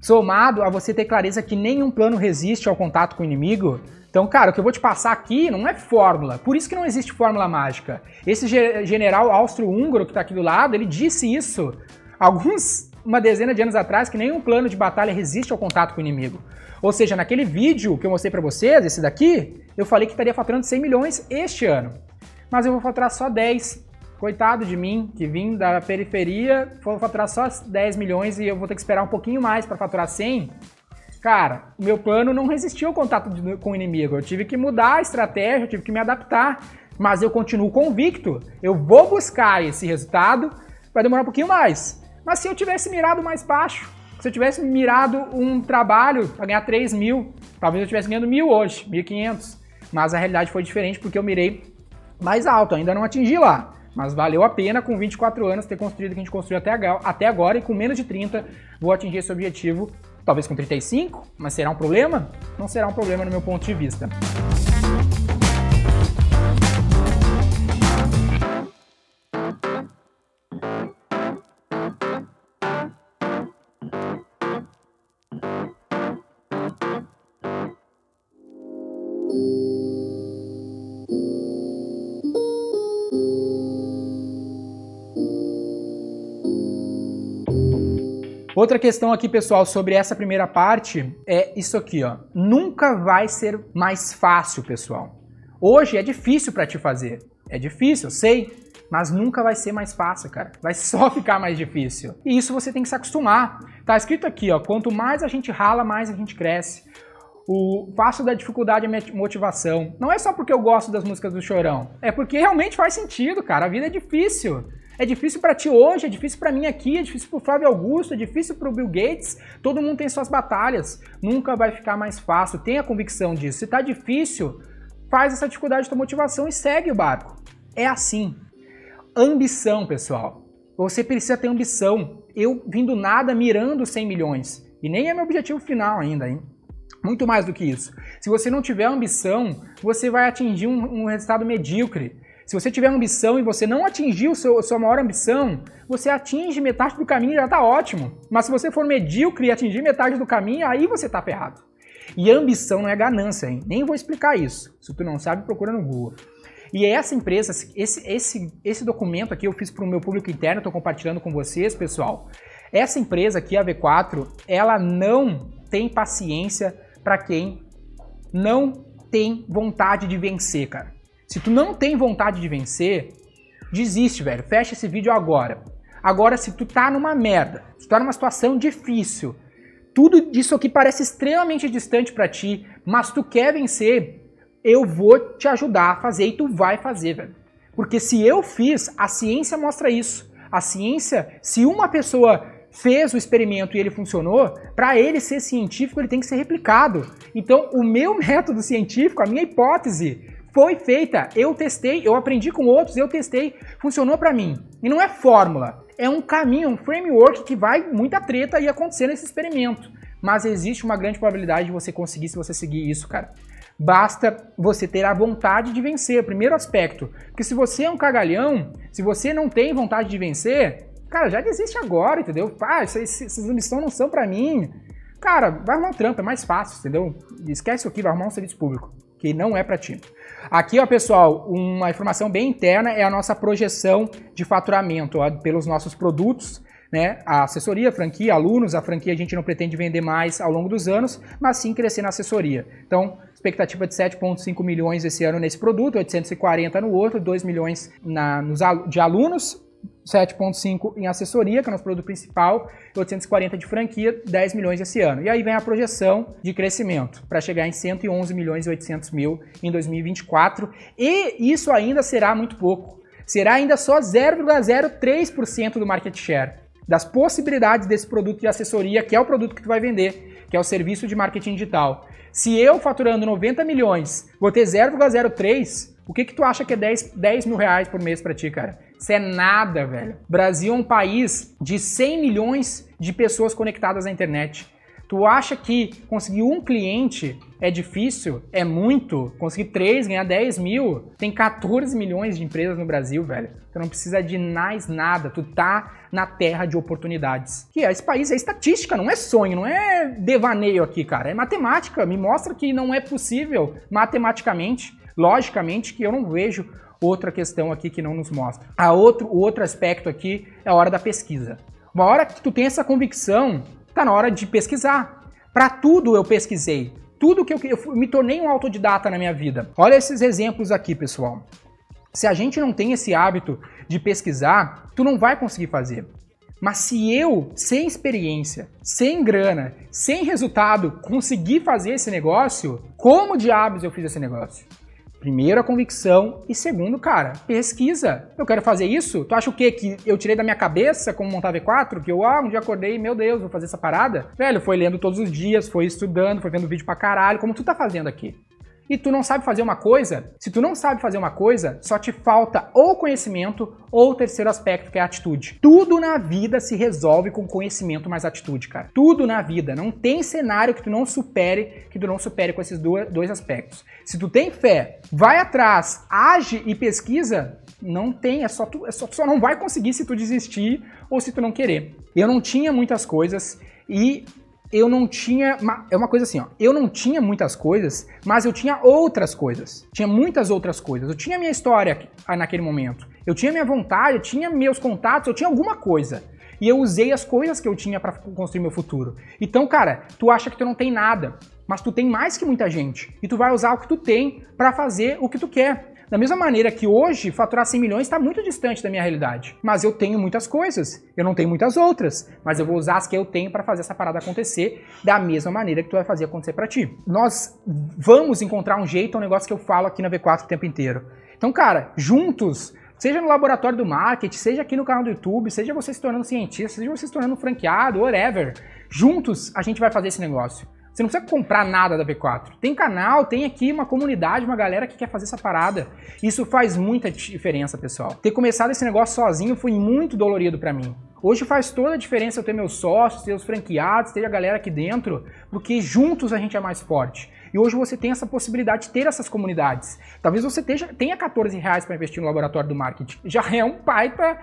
somado a você ter clareza que nenhum plano resiste ao contato com o inimigo. Então, cara, o que eu vou te passar aqui não é fórmula. Por isso que não existe fórmula mágica. Esse general austro-húngaro que está aqui do lado, ele disse isso alguns uma dezena de anos atrás que nenhum plano de batalha resiste ao contato com o inimigo. Ou seja, naquele vídeo que eu mostrei para vocês, esse daqui, eu falei que estaria faturando 100 milhões este ano. Mas eu vou faturar só 10. Coitado de mim, que vim da periferia, vou faturar só 10 milhões e eu vou ter que esperar um pouquinho mais para faturar 100. Cara, meu plano não resistiu ao contato de, com o inimigo. Eu tive que mudar a estratégia, eu tive que me adaptar. Mas eu continuo convicto. Eu vou buscar esse resultado. Vai demorar um pouquinho mais. Mas se eu tivesse mirado mais baixo, se eu tivesse mirado um trabalho para ganhar 3 mil, talvez eu estivesse ganhando mil hoje, 1.500. Mas a realidade foi diferente porque eu mirei mais alto, ainda não atingi lá. Mas valeu a pena com 24 anos ter construído o que a gente construiu até agora e com menos de 30 vou atingir esse objetivo, talvez com 35, mas será um problema? Não será um problema no meu ponto de vista. Outra questão aqui, pessoal, sobre essa primeira parte é isso aqui, ó. Nunca vai ser mais fácil, pessoal. Hoje é difícil para te fazer. É difícil, eu sei, mas nunca vai ser mais fácil, cara. Vai só ficar mais difícil. E isso você tem que se acostumar. Tá escrito aqui, ó, quanto mais a gente rala, mais a gente cresce. O fácil da dificuldade é motivação. Não é só porque eu gosto das músicas do Chorão, é porque realmente faz sentido, cara. A vida é difícil. É difícil para ti hoje, é difícil para mim aqui, é difícil para o Flávio Augusto, é difícil para o Bill Gates. Todo mundo tem suas batalhas. Nunca vai ficar mais fácil. Tenha convicção disso. Se tá difícil, faz essa dificuldade da motivação e segue o barco. É assim. Ambição, pessoal. Você precisa ter ambição. Eu vim do nada mirando 100 milhões. E nem é meu objetivo final ainda, hein? Muito mais do que isso. Se você não tiver ambição, você vai atingir um, um resultado medíocre. Se você tiver ambição e você não atingir o seu, a sua maior ambição, você atinge metade do caminho e já está ótimo. Mas se você for medíocre e atingir metade do caminho, aí você está ferrado. E ambição não é ganância, hein? Nem vou explicar isso. Se tu não sabe, procura no Google. E é essa empresa, esse, esse, esse documento aqui eu fiz para o meu público interno, estou compartilhando com vocês, pessoal. Essa empresa aqui, a V4, ela não tem paciência para quem não tem vontade de vencer, cara. Se tu não tem vontade de vencer, desiste, velho. Fecha esse vídeo agora. Agora, se tu tá numa merda, se tu tá numa situação difícil, tudo isso aqui parece extremamente distante para ti, mas tu quer vencer, eu vou te ajudar a fazer e tu vai fazer, velho. Porque se eu fiz, a ciência mostra isso. A ciência, se uma pessoa fez o experimento e ele funcionou, para ele ser científico, ele tem que ser replicado. Então, o meu método científico, a minha hipótese, foi feita. Eu testei, eu aprendi com outros, eu testei, funcionou para mim. E não é fórmula, é um caminho, um framework que vai muita treta e acontecer nesse experimento. Mas existe uma grande probabilidade de você conseguir se você seguir isso, cara. Basta você ter a vontade de vencer, primeiro aspecto. Porque se você é um cagalhão, se você não tem vontade de vencer, Cara, já desiste agora, entendeu? Pá, essas, missões não são para mim. Cara, vai arrumar um trampo, é mais fácil, entendeu? Esquece isso aqui, vai arrumar um serviço público, que não é para ti. Aqui, ó, pessoal, uma informação bem interna é a nossa projeção de faturamento ó, pelos nossos produtos, né? A assessoria, a franquia, alunos, a franquia a gente não pretende vender mais ao longo dos anos, mas sim crescer na assessoria. Então, expectativa de 7,5 milhões esse ano nesse produto, 840 no outro, 2 milhões na, nos, de alunos 7,5 em assessoria, que é o nosso produto principal, 840 de franquia, 10 milhões esse ano. E aí vem a projeção de crescimento para chegar em 111 milhões e 800 mil em 2024. E isso ainda será muito pouco. Será ainda só 0,03% do market share das possibilidades desse produto de assessoria, que é o produto que tu vai vender, que é o serviço de marketing digital. Se eu faturando 90 milhões vou ter 0,03, o que que tu acha que é 10, 10 mil reais por mês para ti, cara? Isso é nada, velho. Brasil é um país de 100 milhões de pessoas conectadas à internet. Tu acha que conseguir um cliente é difícil? É muito? Conseguir três, ganhar 10 mil? Tem 14 milhões de empresas no Brasil, velho. Tu não precisa de mais nada. Tu tá na terra de oportunidades. Que é, esse país é estatística, não é sonho, não é devaneio aqui, cara. É matemática. Me mostra que não é possível matematicamente, logicamente, que eu não vejo outra questão aqui que não nos mostra. A outro, o outro aspecto aqui é a hora da pesquisa. Uma hora que tu tem essa convicção, tá na hora de pesquisar. Para tudo eu pesquisei. Tudo que eu, eu me tornei um autodidata na minha vida. Olha esses exemplos aqui, pessoal. Se a gente não tem esse hábito de pesquisar, tu não vai conseguir fazer. Mas se eu, sem experiência, sem grana, sem resultado, conseguir fazer esse negócio, como diabos eu fiz esse negócio? Primeiro, a convicção. E segundo, cara, pesquisa. Eu quero fazer isso? Tu acha o quê? Que eu tirei da minha cabeça como montar V4? Que eu, ah, um dia acordei, meu Deus, vou fazer essa parada? Velho, foi lendo todos os dias, foi estudando, foi vendo vídeo pra caralho, como tu tá fazendo aqui e tu não sabe fazer uma coisa, se tu não sabe fazer uma coisa, só te falta ou conhecimento ou o terceiro aspecto que é a atitude. Tudo na vida se resolve com conhecimento mais atitude, cara. Tudo na vida. Não tem cenário que tu não supere, que tu não supere com esses dois aspectos. Se tu tem fé, vai atrás, age e pesquisa, não tem, é só tu, é só, tu só não vai conseguir se tu desistir ou se tu não querer. Eu não tinha muitas coisas e eu não tinha. É uma coisa assim, ó. Eu não tinha muitas coisas, mas eu tinha outras coisas. Tinha muitas outras coisas. Eu tinha minha história naquele momento. Eu tinha minha vontade, eu tinha meus contatos, eu tinha alguma coisa. E eu usei as coisas que eu tinha para construir meu futuro. Então, cara, tu acha que tu não tem nada, mas tu tem mais que muita gente. E tu vai usar o que tu tem para fazer o que tu quer. Da mesma maneira que hoje faturar 100 milhões está muito distante da minha realidade. Mas eu tenho muitas coisas, eu não tenho muitas outras, mas eu vou usar as que eu tenho para fazer essa parada acontecer da mesma maneira que tu vai fazer acontecer para ti. Nós vamos encontrar um jeito, é um negócio que eu falo aqui na V4 o tempo inteiro. Então, cara, juntos, seja no laboratório do marketing, seja aqui no canal do YouTube, seja você se tornando cientista, seja você se tornando franqueado, whatever, juntos a gente vai fazer esse negócio. Você não precisa comprar nada da V4. Tem canal, tem aqui uma comunidade, uma galera que quer fazer essa parada. Isso faz muita diferença, pessoal. Ter começado esse negócio sozinho foi muito dolorido para mim. Hoje faz toda a diferença eu ter meus sócios, ter os franqueados, ter a galera aqui dentro, porque juntos a gente é mais forte. E hoje você tem essa possibilidade de ter essas comunidades. Talvez você tenha 14 reais para investir no laboratório do marketing. Já é um pai para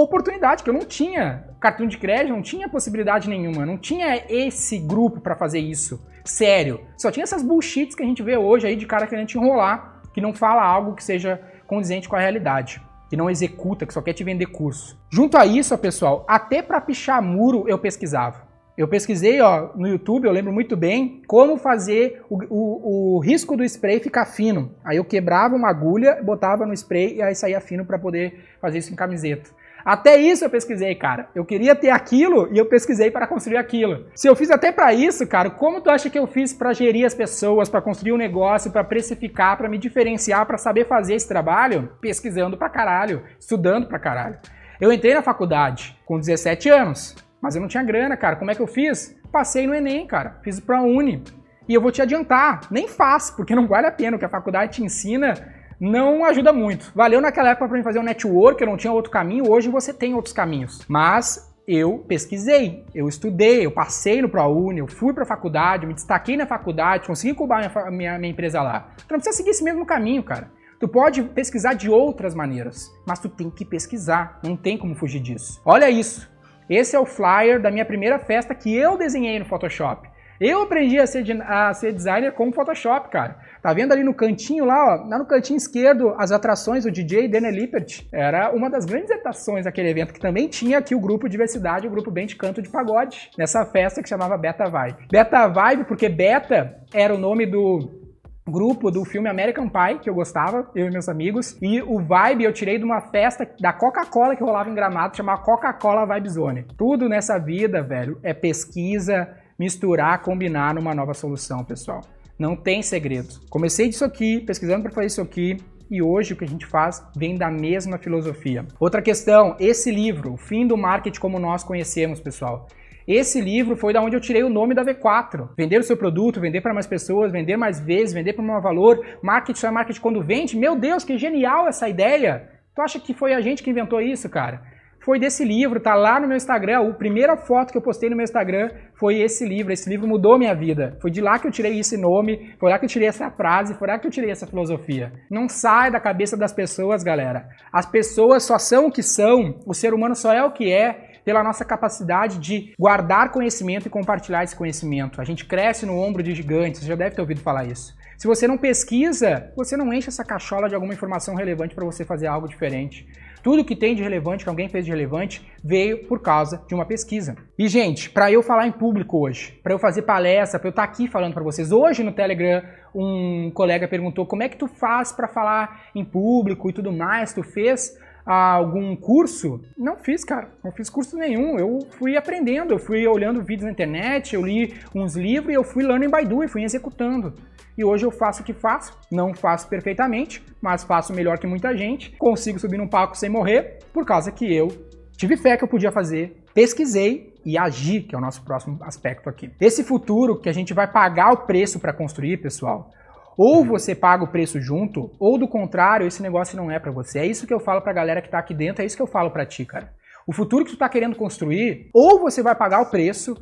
oportunidade, que eu não tinha cartão de crédito, não tinha possibilidade nenhuma, não tinha esse grupo para fazer isso. Sério. Só tinha essas bullshits que a gente vê hoje aí de cara querendo te enrolar, que não fala algo que seja condizente com a realidade, que não executa, que só quer te vender curso. Junto a isso, pessoal, até para pichar muro eu pesquisava. Eu pesquisei ó, no YouTube, eu lembro muito bem, como fazer o, o, o, risco do spray ficar fino. Aí eu quebrava uma agulha, botava no spray e aí saía fino para poder fazer isso em camiseta. Até isso eu pesquisei, cara. Eu queria ter aquilo e eu pesquisei para construir aquilo. Se eu fiz até para isso, cara, como tu acha que eu fiz para gerir as pessoas, para construir um negócio, para precificar, para me diferenciar, para saber fazer esse trabalho? Pesquisando pra caralho, estudando pra caralho. Eu entrei na faculdade com 17 anos, mas eu não tinha grana, cara. Como é que eu fiz? Passei no ENEM, cara. Fiz pra Uni. E eu vou te adiantar, nem faz, porque não vale a pena. O que a faculdade te ensina não ajuda muito. Valeu naquela época para mim fazer um network, eu não tinha outro caminho, hoje você tem outros caminhos. Mas eu pesquisei, eu estudei, eu passei no ProUni, eu fui para a faculdade, me destaquei na faculdade, consegui incubar minha, minha, minha empresa lá. Tu não precisa seguir esse mesmo caminho, cara. Tu pode pesquisar de outras maneiras, mas tu tem que pesquisar, não tem como fugir disso. Olha isso. Esse é o flyer da minha primeira festa que eu desenhei no Photoshop. Eu aprendi a ser, a ser designer com Photoshop, cara. Tá vendo ali no cantinho lá, ó, lá no cantinho esquerdo, as atrações, o DJ Danny Lippert. Era uma das grandes atrações daquele evento, que também tinha aqui o grupo Diversidade, o grupo Bem de Canto de Pagode, nessa festa que chamava Beta Vibe. Beta Vibe, porque Beta era o nome do grupo do filme American Pie, que eu gostava, eu e meus amigos. E o Vibe eu tirei de uma festa da Coca-Cola que rolava em Gramado, chamada Coca-Cola Vibe Zone. Tudo nessa vida, velho, é pesquisa, misturar, combinar numa nova solução, pessoal. Não tem segredo. Comecei disso aqui, pesquisando para fazer isso aqui, e hoje o que a gente faz vem da mesma filosofia. Outra questão, esse livro, O Fim do Marketing como nós conhecemos, pessoal. Esse livro foi da onde eu tirei o nome da V4. Vender o seu produto, vender para mais pessoas, vender mais vezes, vender para um maior valor. Marketing só é marketing quando vende. Meu Deus, que genial essa ideia! Tu acha que foi a gente que inventou isso, cara? Foi desse livro, tá lá no meu Instagram. A primeira foto que eu postei no meu Instagram foi esse livro. Esse livro mudou minha vida. Foi de lá que eu tirei esse nome, foi lá que eu tirei essa frase, foi lá que eu tirei essa filosofia. Não sai da cabeça das pessoas, galera. As pessoas só são o que são, o ser humano só é o que é pela nossa capacidade de guardar conhecimento e compartilhar esse conhecimento. A gente cresce no ombro de gigantes, você já deve ter ouvido falar isso. Se você não pesquisa, você não enche essa cachola de alguma informação relevante para você fazer algo diferente. Tudo que tem de relevante, que alguém fez de relevante, veio por causa de uma pesquisa. E, gente, para eu falar em público hoje, para eu fazer palestra, para eu estar tá aqui falando para vocês, hoje no Telegram, um colega perguntou como é que tu faz para falar em público e tudo mais, tu fez algum curso? Não fiz, cara. Não fiz curso nenhum. Eu fui aprendendo, eu fui olhando vídeos na internet, eu li uns livros e eu fui learning by doing, fui executando. E hoje eu faço o que faço, não faço perfeitamente, mas faço melhor que muita gente. Consigo subir num palco sem morrer, por causa que eu tive fé que eu podia fazer, pesquisei e agi, que é o nosso próximo aspecto aqui. Esse futuro que a gente vai pagar o preço para construir, pessoal, ou você paga o preço junto, ou do contrário, esse negócio não é para você. É isso que eu falo pra galera que tá aqui dentro, é isso que eu falo para ti, cara. O futuro que tu tá querendo construir, ou você vai pagar o preço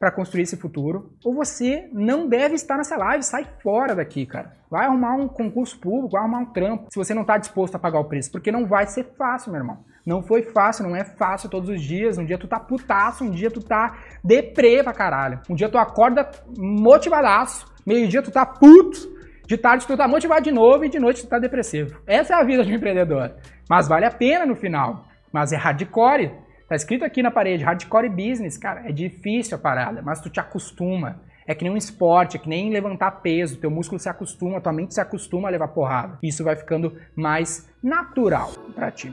para construir esse futuro, ou você não deve estar nessa live, sai fora daqui, cara. Vai arrumar um concurso público, vai arrumar um trampo, se você não está disposto a pagar o preço, porque não vai ser fácil, meu irmão. Não foi fácil, não é fácil todos os dias. Um dia tu tá putaço, um dia tu tá deprê pra caralho. Um dia tu acorda motivadaço, meio-dia tu tá puto, de tarde tu tá motivado de novo e de noite tu tá depressivo. Essa é a vida de um empreendedor. Mas vale a pena no final. Mas é hardcore. Tá escrito aqui na parede, hardcore business, cara, é difícil a parada, mas tu te acostuma. É que nem um esporte, é que nem levantar peso, teu músculo se acostuma, tua mente se acostuma a levar porrada. Isso vai ficando mais natural para ti.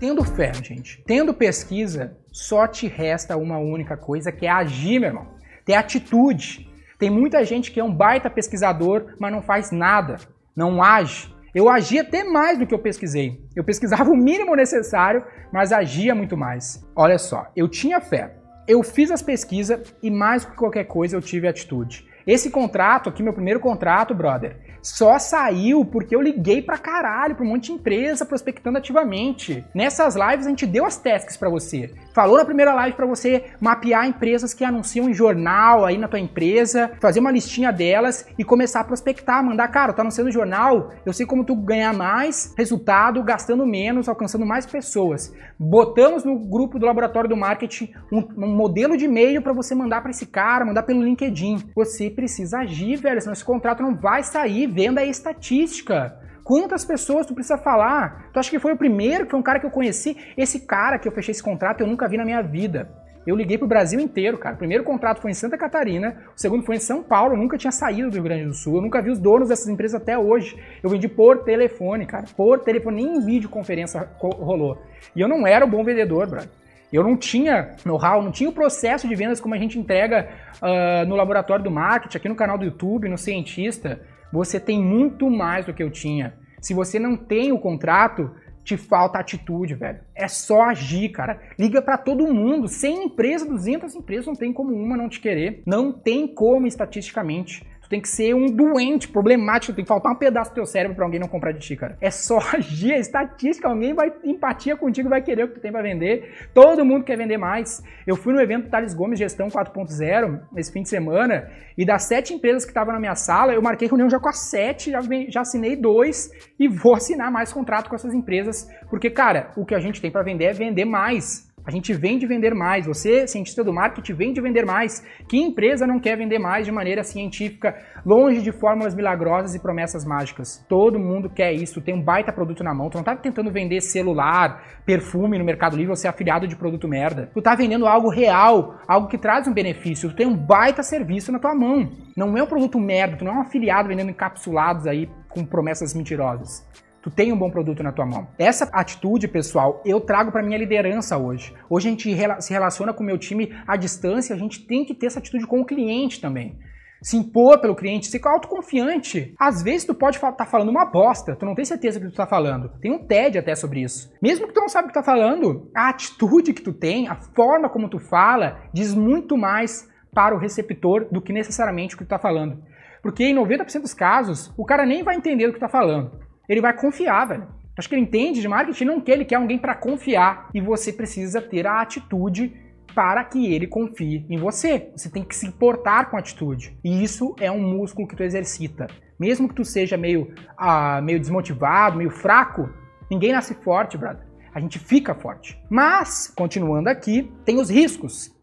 Tendo fé, gente, tendo pesquisa, só te resta uma única coisa que é agir, meu irmão. Ter atitude. Tem muita gente que é um baita pesquisador, mas não faz nada, não age. Eu agia até mais do que eu pesquisei. Eu pesquisava o mínimo necessário, mas agia muito mais. Olha só, eu tinha fé. Eu fiz as pesquisas e mais do que qualquer coisa eu tive atitude. Esse contrato aqui, meu primeiro contrato, brother, só saiu porque eu liguei pra caralho pra um monte de empresa prospectando ativamente. Nessas lives a gente deu as tasks para você. Falou na primeira live para você mapear empresas que anunciam em jornal aí na tua empresa, fazer uma listinha delas e começar a prospectar, mandar, cara, tá anunciando jornal, eu sei como tu ganhar mais resultado, gastando menos, alcançando mais pessoas. Botamos no grupo do laboratório do marketing um, um modelo de e-mail para você mandar para esse cara, mandar pelo LinkedIn. Você precisa agir, velho, senão esse contrato não vai sair venda é estatística. Quantas pessoas tu precisa falar? Tu acha que foi o primeiro, que foi um cara que eu conheci? Esse cara que eu fechei esse contrato eu nunca vi na minha vida. Eu liguei pro Brasil inteiro, cara. O primeiro contrato foi em Santa Catarina, o segundo foi em São Paulo. Eu nunca tinha saído do Rio Grande do Sul. Eu nunca vi os donos dessas empresas até hoje. Eu vendi por telefone, cara. Por telefone, nem em videoconferência rolou. E eu não era um bom vendedor, brother. Eu não tinha know-how, não tinha o processo de vendas como a gente entrega uh, no laboratório do marketing, aqui no canal do YouTube, no Cientista. Você tem muito mais do que eu tinha. Se você não tem o contrato, te falta atitude, velho. É só agir, cara. Liga para todo mundo. 100 empresas, 200 empresas, não tem como uma não te querer. Não tem como estatisticamente. Tu tem que ser um doente, problemático, tem que faltar um pedaço do teu cérebro para alguém não comprar de ti, cara. É só agir, é estatística, alguém vai empatia contigo, vai querer o que tu tem para vender. Todo mundo quer vender mais. Eu fui no evento Thales Gomes Gestão 4.0 esse fim de semana e das sete empresas que estavam na minha sala, eu marquei reunião já com as sete, já, já assinei dois e vou assinar mais contrato com essas empresas, porque, cara, o que a gente tem para vender é vender mais. A gente vende vender mais. Você, cientista do marketing, vende vender mais. Que empresa não quer vender mais de maneira científica, longe de fórmulas milagrosas e promessas mágicas? Todo mundo quer isso. Tem um baita produto na mão. Tu não tá tentando vender celular, perfume no Mercado Livre ou ser afiliado de produto merda. Tu tá vendendo algo real, algo que traz um benefício. Tu tem um baita serviço na tua mão. Não é um produto merda, tu não é um afiliado vendendo encapsulados aí com promessas mentirosas. Tu tem um bom produto na tua mão. Essa atitude, pessoal, eu trago para minha liderança hoje. Hoje a gente se relaciona com o meu time à distância, a gente tem que ter essa atitude com o cliente também se impor pelo cliente, ser autoconfiante. Às vezes tu pode estar tá falando uma bosta, tu não tem certeza do que tu tá falando. Tem um TED até sobre isso. Mesmo que tu não sabe o que tá falando, a atitude que tu tem, a forma como tu fala, diz muito mais para o receptor do que necessariamente o que tu tá falando. Porque em 90% dos casos, o cara nem vai entender o que tá falando ele vai confiar, velho. Acho que ele entende de marketing não quer, ele quer alguém para confiar. E você precisa ter a atitude para que ele confie em você. Você tem que se importar com a atitude. E isso é um músculo que tu exercita. Mesmo que tu seja meio, ah, meio desmotivado, meio fraco, ninguém nasce forte, brother. A gente fica forte. Mas, continuando aqui, tem os riscos.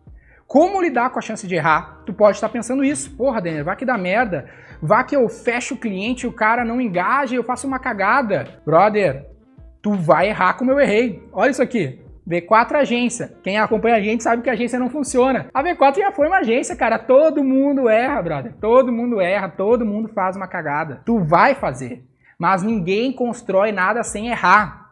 Como lidar com a chance de errar? Tu pode estar pensando isso. Porra, Denner, vai que dá merda. Vá que eu fecho o cliente o cara não engaja eu faço uma cagada. Brother, tu vai errar como eu errei. Olha isso aqui. V4 agência. Quem acompanha a gente sabe que a agência não funciona. A V4 já foi uma agência, cara. Todo mundo erra, brother. Todo mundo erra, todo mundo faz uma cagada. Tu vai fazer. Mas ninguém constrói nada sem errar.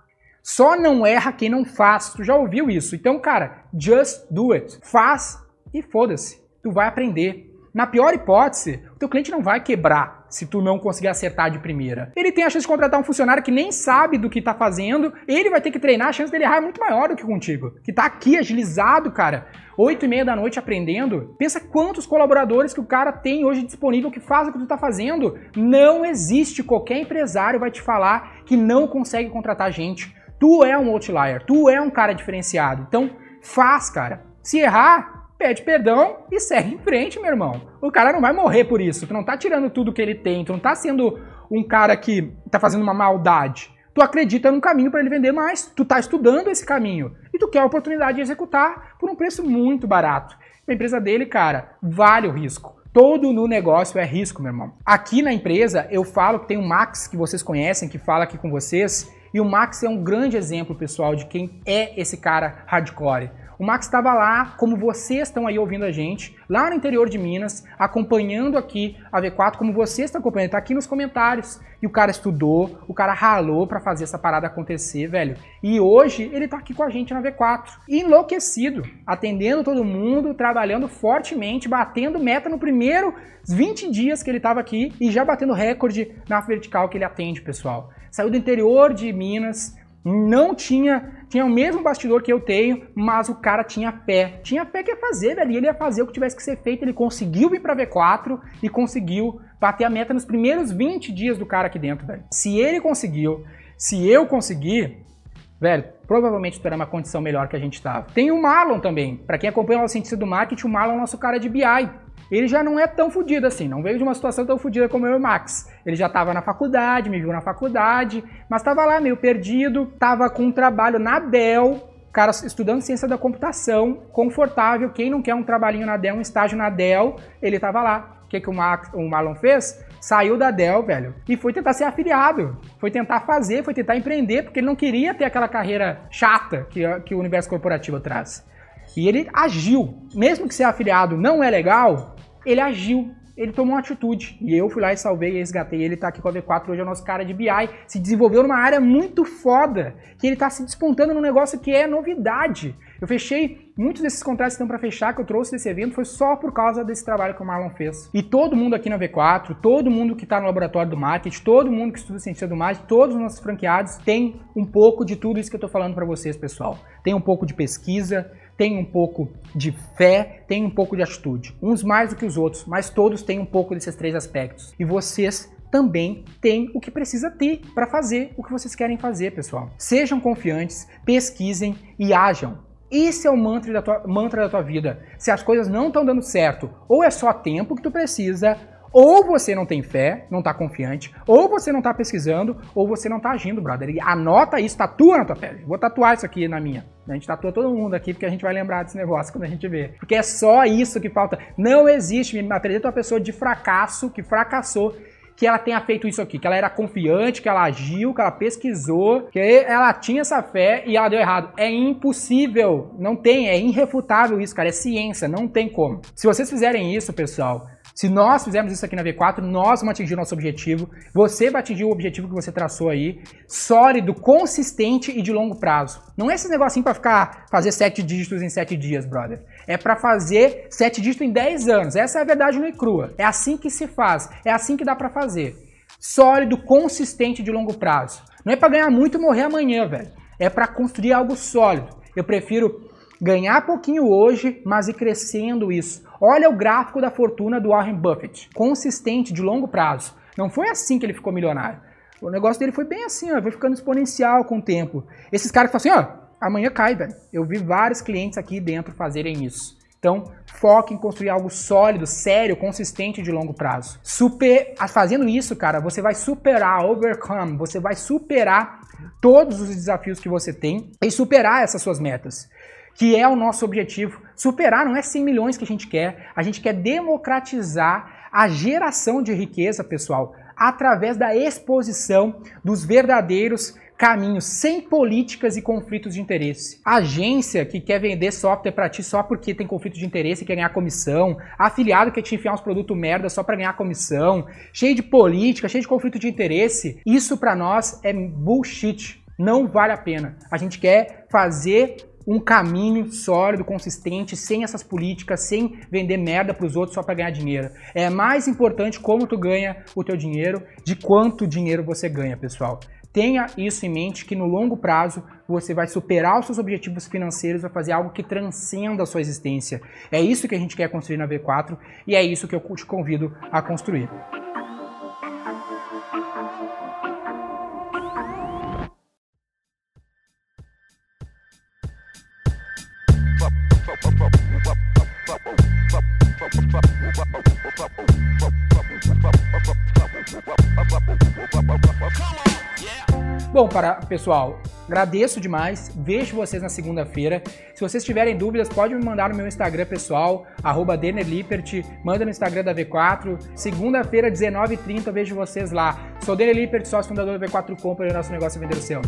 Só não erra quem não faz. Tu já ouviu isso? Então, cara, just do it. Faz e foda-se. Tu vai aprender. Na pior hipótese, o teu cliente não vai quebrar se tu não conseguir acertar de primeira. Ele tem a chance de contratar um funcionário que nem sabe do que tá fazendo, ele vai ter que treinar, a chance dele errar é muito maior do que contigo. Que tá aqui agilizado, cara, 8 e meia da noite aprendendo. Pensa quantos colaboradores que o cara tem hoje disponível que faz o que tu tá fazendo. Não existe qualquer empresário vai te falar que não consegue contratar gente. Tu é um outlier, tu é um cara diferenciado. Então, faz, cara. Se errar, pede perdão e segue em frente, meu irmão. O cara não vai morrer por isso. Tu não tá tirando tudo que ele tem, tu não tá sendo um cara que tá fazendo uma maldade. Tu acredita num caminho para ele vender mais, tu tá estudando esse caminho e tu quer a oportunidade de executar por um preço muito barato. A empresa dele, cara, vale o risco. Todo no negócio é risco, meu irmão. Aqui na empresa eu falo que tem o Max, que vocês conhecem, que fala aqui com vocês, e o Max é um grande exemplo, pessoal, de quem é esse cara hardcore. O Max estava lá, como vocês estão aí ouvindo a gente, lá no interior de Minas, acompanhando aqui a V4, como vocês estão acompanhando, tá aqui nos comentários. E o cara estudou, o cara ralou para fazer essa parada acontecer, velho. E hoje ele tá aqui com a gente na V4, enlouquecido, atendendo todo mundo, trabalhando fortemente, batendo meta no primeiro 20 dias que ele estava aqui e já batendo recorde na vertical que ele atende, pessoal. Saiu do interior de Minas, não tinha, tinha o mesmo bastidor que eu tenho, mas o cara tinha pé. Tinha pé que ia fazer, velho, e ele ia fazer o que tivesse que ser feito. Ele conseguiu vir pra V4 e conseguiu bater a meta nos primeiros 20 dias do cara aqui dentro, velho. Se ele conseguiu, se eu conseguir, velho, provavelmente terá uma condição melhor que a gente estava. Tem o Marlon também. Para quem acompanha o nosso cientista do marketing, o Marlon é nosso cara de BI ele já não é tão fodido assim, não veio de uma situação tão fodida como eu e o Max. Ele já estava na faculdade, me viu na faculdade, mas estava lá meio perdido, estava com um trabalho na Dell, cara estudando ciência da computação, confortável. Quem não quer um trabalhinho na Dell, um estágio na Dell, ele estava lá. O que, que o, Max, o Marlon fez? Saiu da Dell, velho, e foi tentar ser afiliado. Foi tentar fazer, foi tentar empreender, porque ele não queria ter aquela carreira chata que, que o universo corporativo traz. E ele agiu. Mesmo que ser afiliado não é legal, ele agiu ele tomou uma atitude. E eu fui lá e salvei e resgatei. Ele tá aqui com a V4, hoje é o nosso cara de BI. Se desenvolveu numa área muito foda, que ele tá se despontando num negócio que é novidade. Eu fechei, muitos desses contratos que estão para fechar, que eu trouxe desse evento, foi só por causa desse trabalho que o Marlon fez. E todo mundo aqui na V4, todo mundo que está no laboratório do marketing, todo mundo que estuda ciência do marketing, todos os nossos franqueados tem um pouco de tudo isso que eu estou falando para vocês, pessoal. Tem um pouco de pesquisa, tem um pouco de fé, tem um pouco de atitude. Uns mais do que os outros, mas todos têm um pouco desses três aspectos. E vocês também têm o que precisa ter para fazer o que vocês querem fazer, pessoal. Sejam confiantes, pesquisem e ajam. Esse é o mantra da tua, mantra da tua vida. Se as coisas não estão dando certo, ou é só tempo que tu precisa, ou você não tem fé, não está confiante, ou você não está pesquisando, ou você não está agindo, brother. E anota isso, tatua na tua pele. Vou tatuar isso aqui na minha. A gente tatua todo mundo aqui porque a gente vai lembrar desse negócio quando a gente vê. Porque é só isso que falta. Não existe, me apresenta uma pessoa de fracasso, que fracassou, que ela tenha feito isso aqui, que ela era confiante, que ela agiu, que ela pesquisou, que ela tinha essa fé e ela deu errado. É impossível, não tem, é irrefutável isso, cara, é ciência, não tem como. Se vocês fizerem isso, pessoal, se nós fizermos isso aqui na V4, nós vamos atingir o nosso objetivo. Você vai atingir o objetivo que você traçou aí, sólido, consistente e de longo prazo. Não é esse negocinho para ficar fazer sete dígitos em sete dias, brother. É para fazer sete dígitos em dez anos. Essa é a verdade no e crua. É assim que se faz. É assim que dá para fazer. Sólido, consistente de longo prazo. Não é para ganhar muito e morrer amanhã, velho. É para construir algo sólido. Eu prefiro ganhar pouquinho hoje, mas ir crescendo isso. Olha o gráfico da fortuna do Warren Buffett, consistente de longo prazo. Não foi assim que ele ficou milionário. O negócio dele foi bem assim, ó, foi ficando exponencial com o tempo. Esses caras que falam assim, ó, amanhã cai, velho. Eu vi vários clientes aqui dentro fazerem isso. Então, foque em construir algo sólido, sério, consistente de longo prazo. Super, fazendo isso, cara, você vai superar, overcome, você vai superar todos os desafios que você tem e superar essas suas metas que é o nosso objetivo. Superar não é 100 milhões que a gente quer, a gente quer democratizar a geração de riqueza, pessoal, através da exposição dos verdadeiros caminhos sem políticas e conflitos de interesse. Agência que quer vender software para ti só porque tem conflito de interesse e quer ganhar comissão, afiliado que quer te enfiar uns produtos merda só para ganhar comissão, cheio de política, cheio de conflito de interesse, isso para nós é bullshit. Não vale a pena. A gente quer fazer um caminho sólido, consistente, sem essas políticas, sem vender merda para os outros só para ganhar dinheiro. É mais importante como tu ganha o teu dinheiro, de quanto dinheiro você ganha, pessoal. Tenha isso em mente que no longo prazo você vai superar os seus objetivos financeiros, vai fazer algo que transcenda a sua existência. É isso que a gente quer construir na V4 e é isso que eu te convido a construir. Bom, para pessoal, agradeço demais. Vejo vocês na segunda-feira. Se vocês tiverem dúvidas, pode me mandar no meu Instagram pessoal, arroba Manda no Instagram da V4. Segunda-feira, 19h30, vejo vocês lá. Sou Denner Lippert, sócio fundador da V4 Company nosso negócio é vender o seu.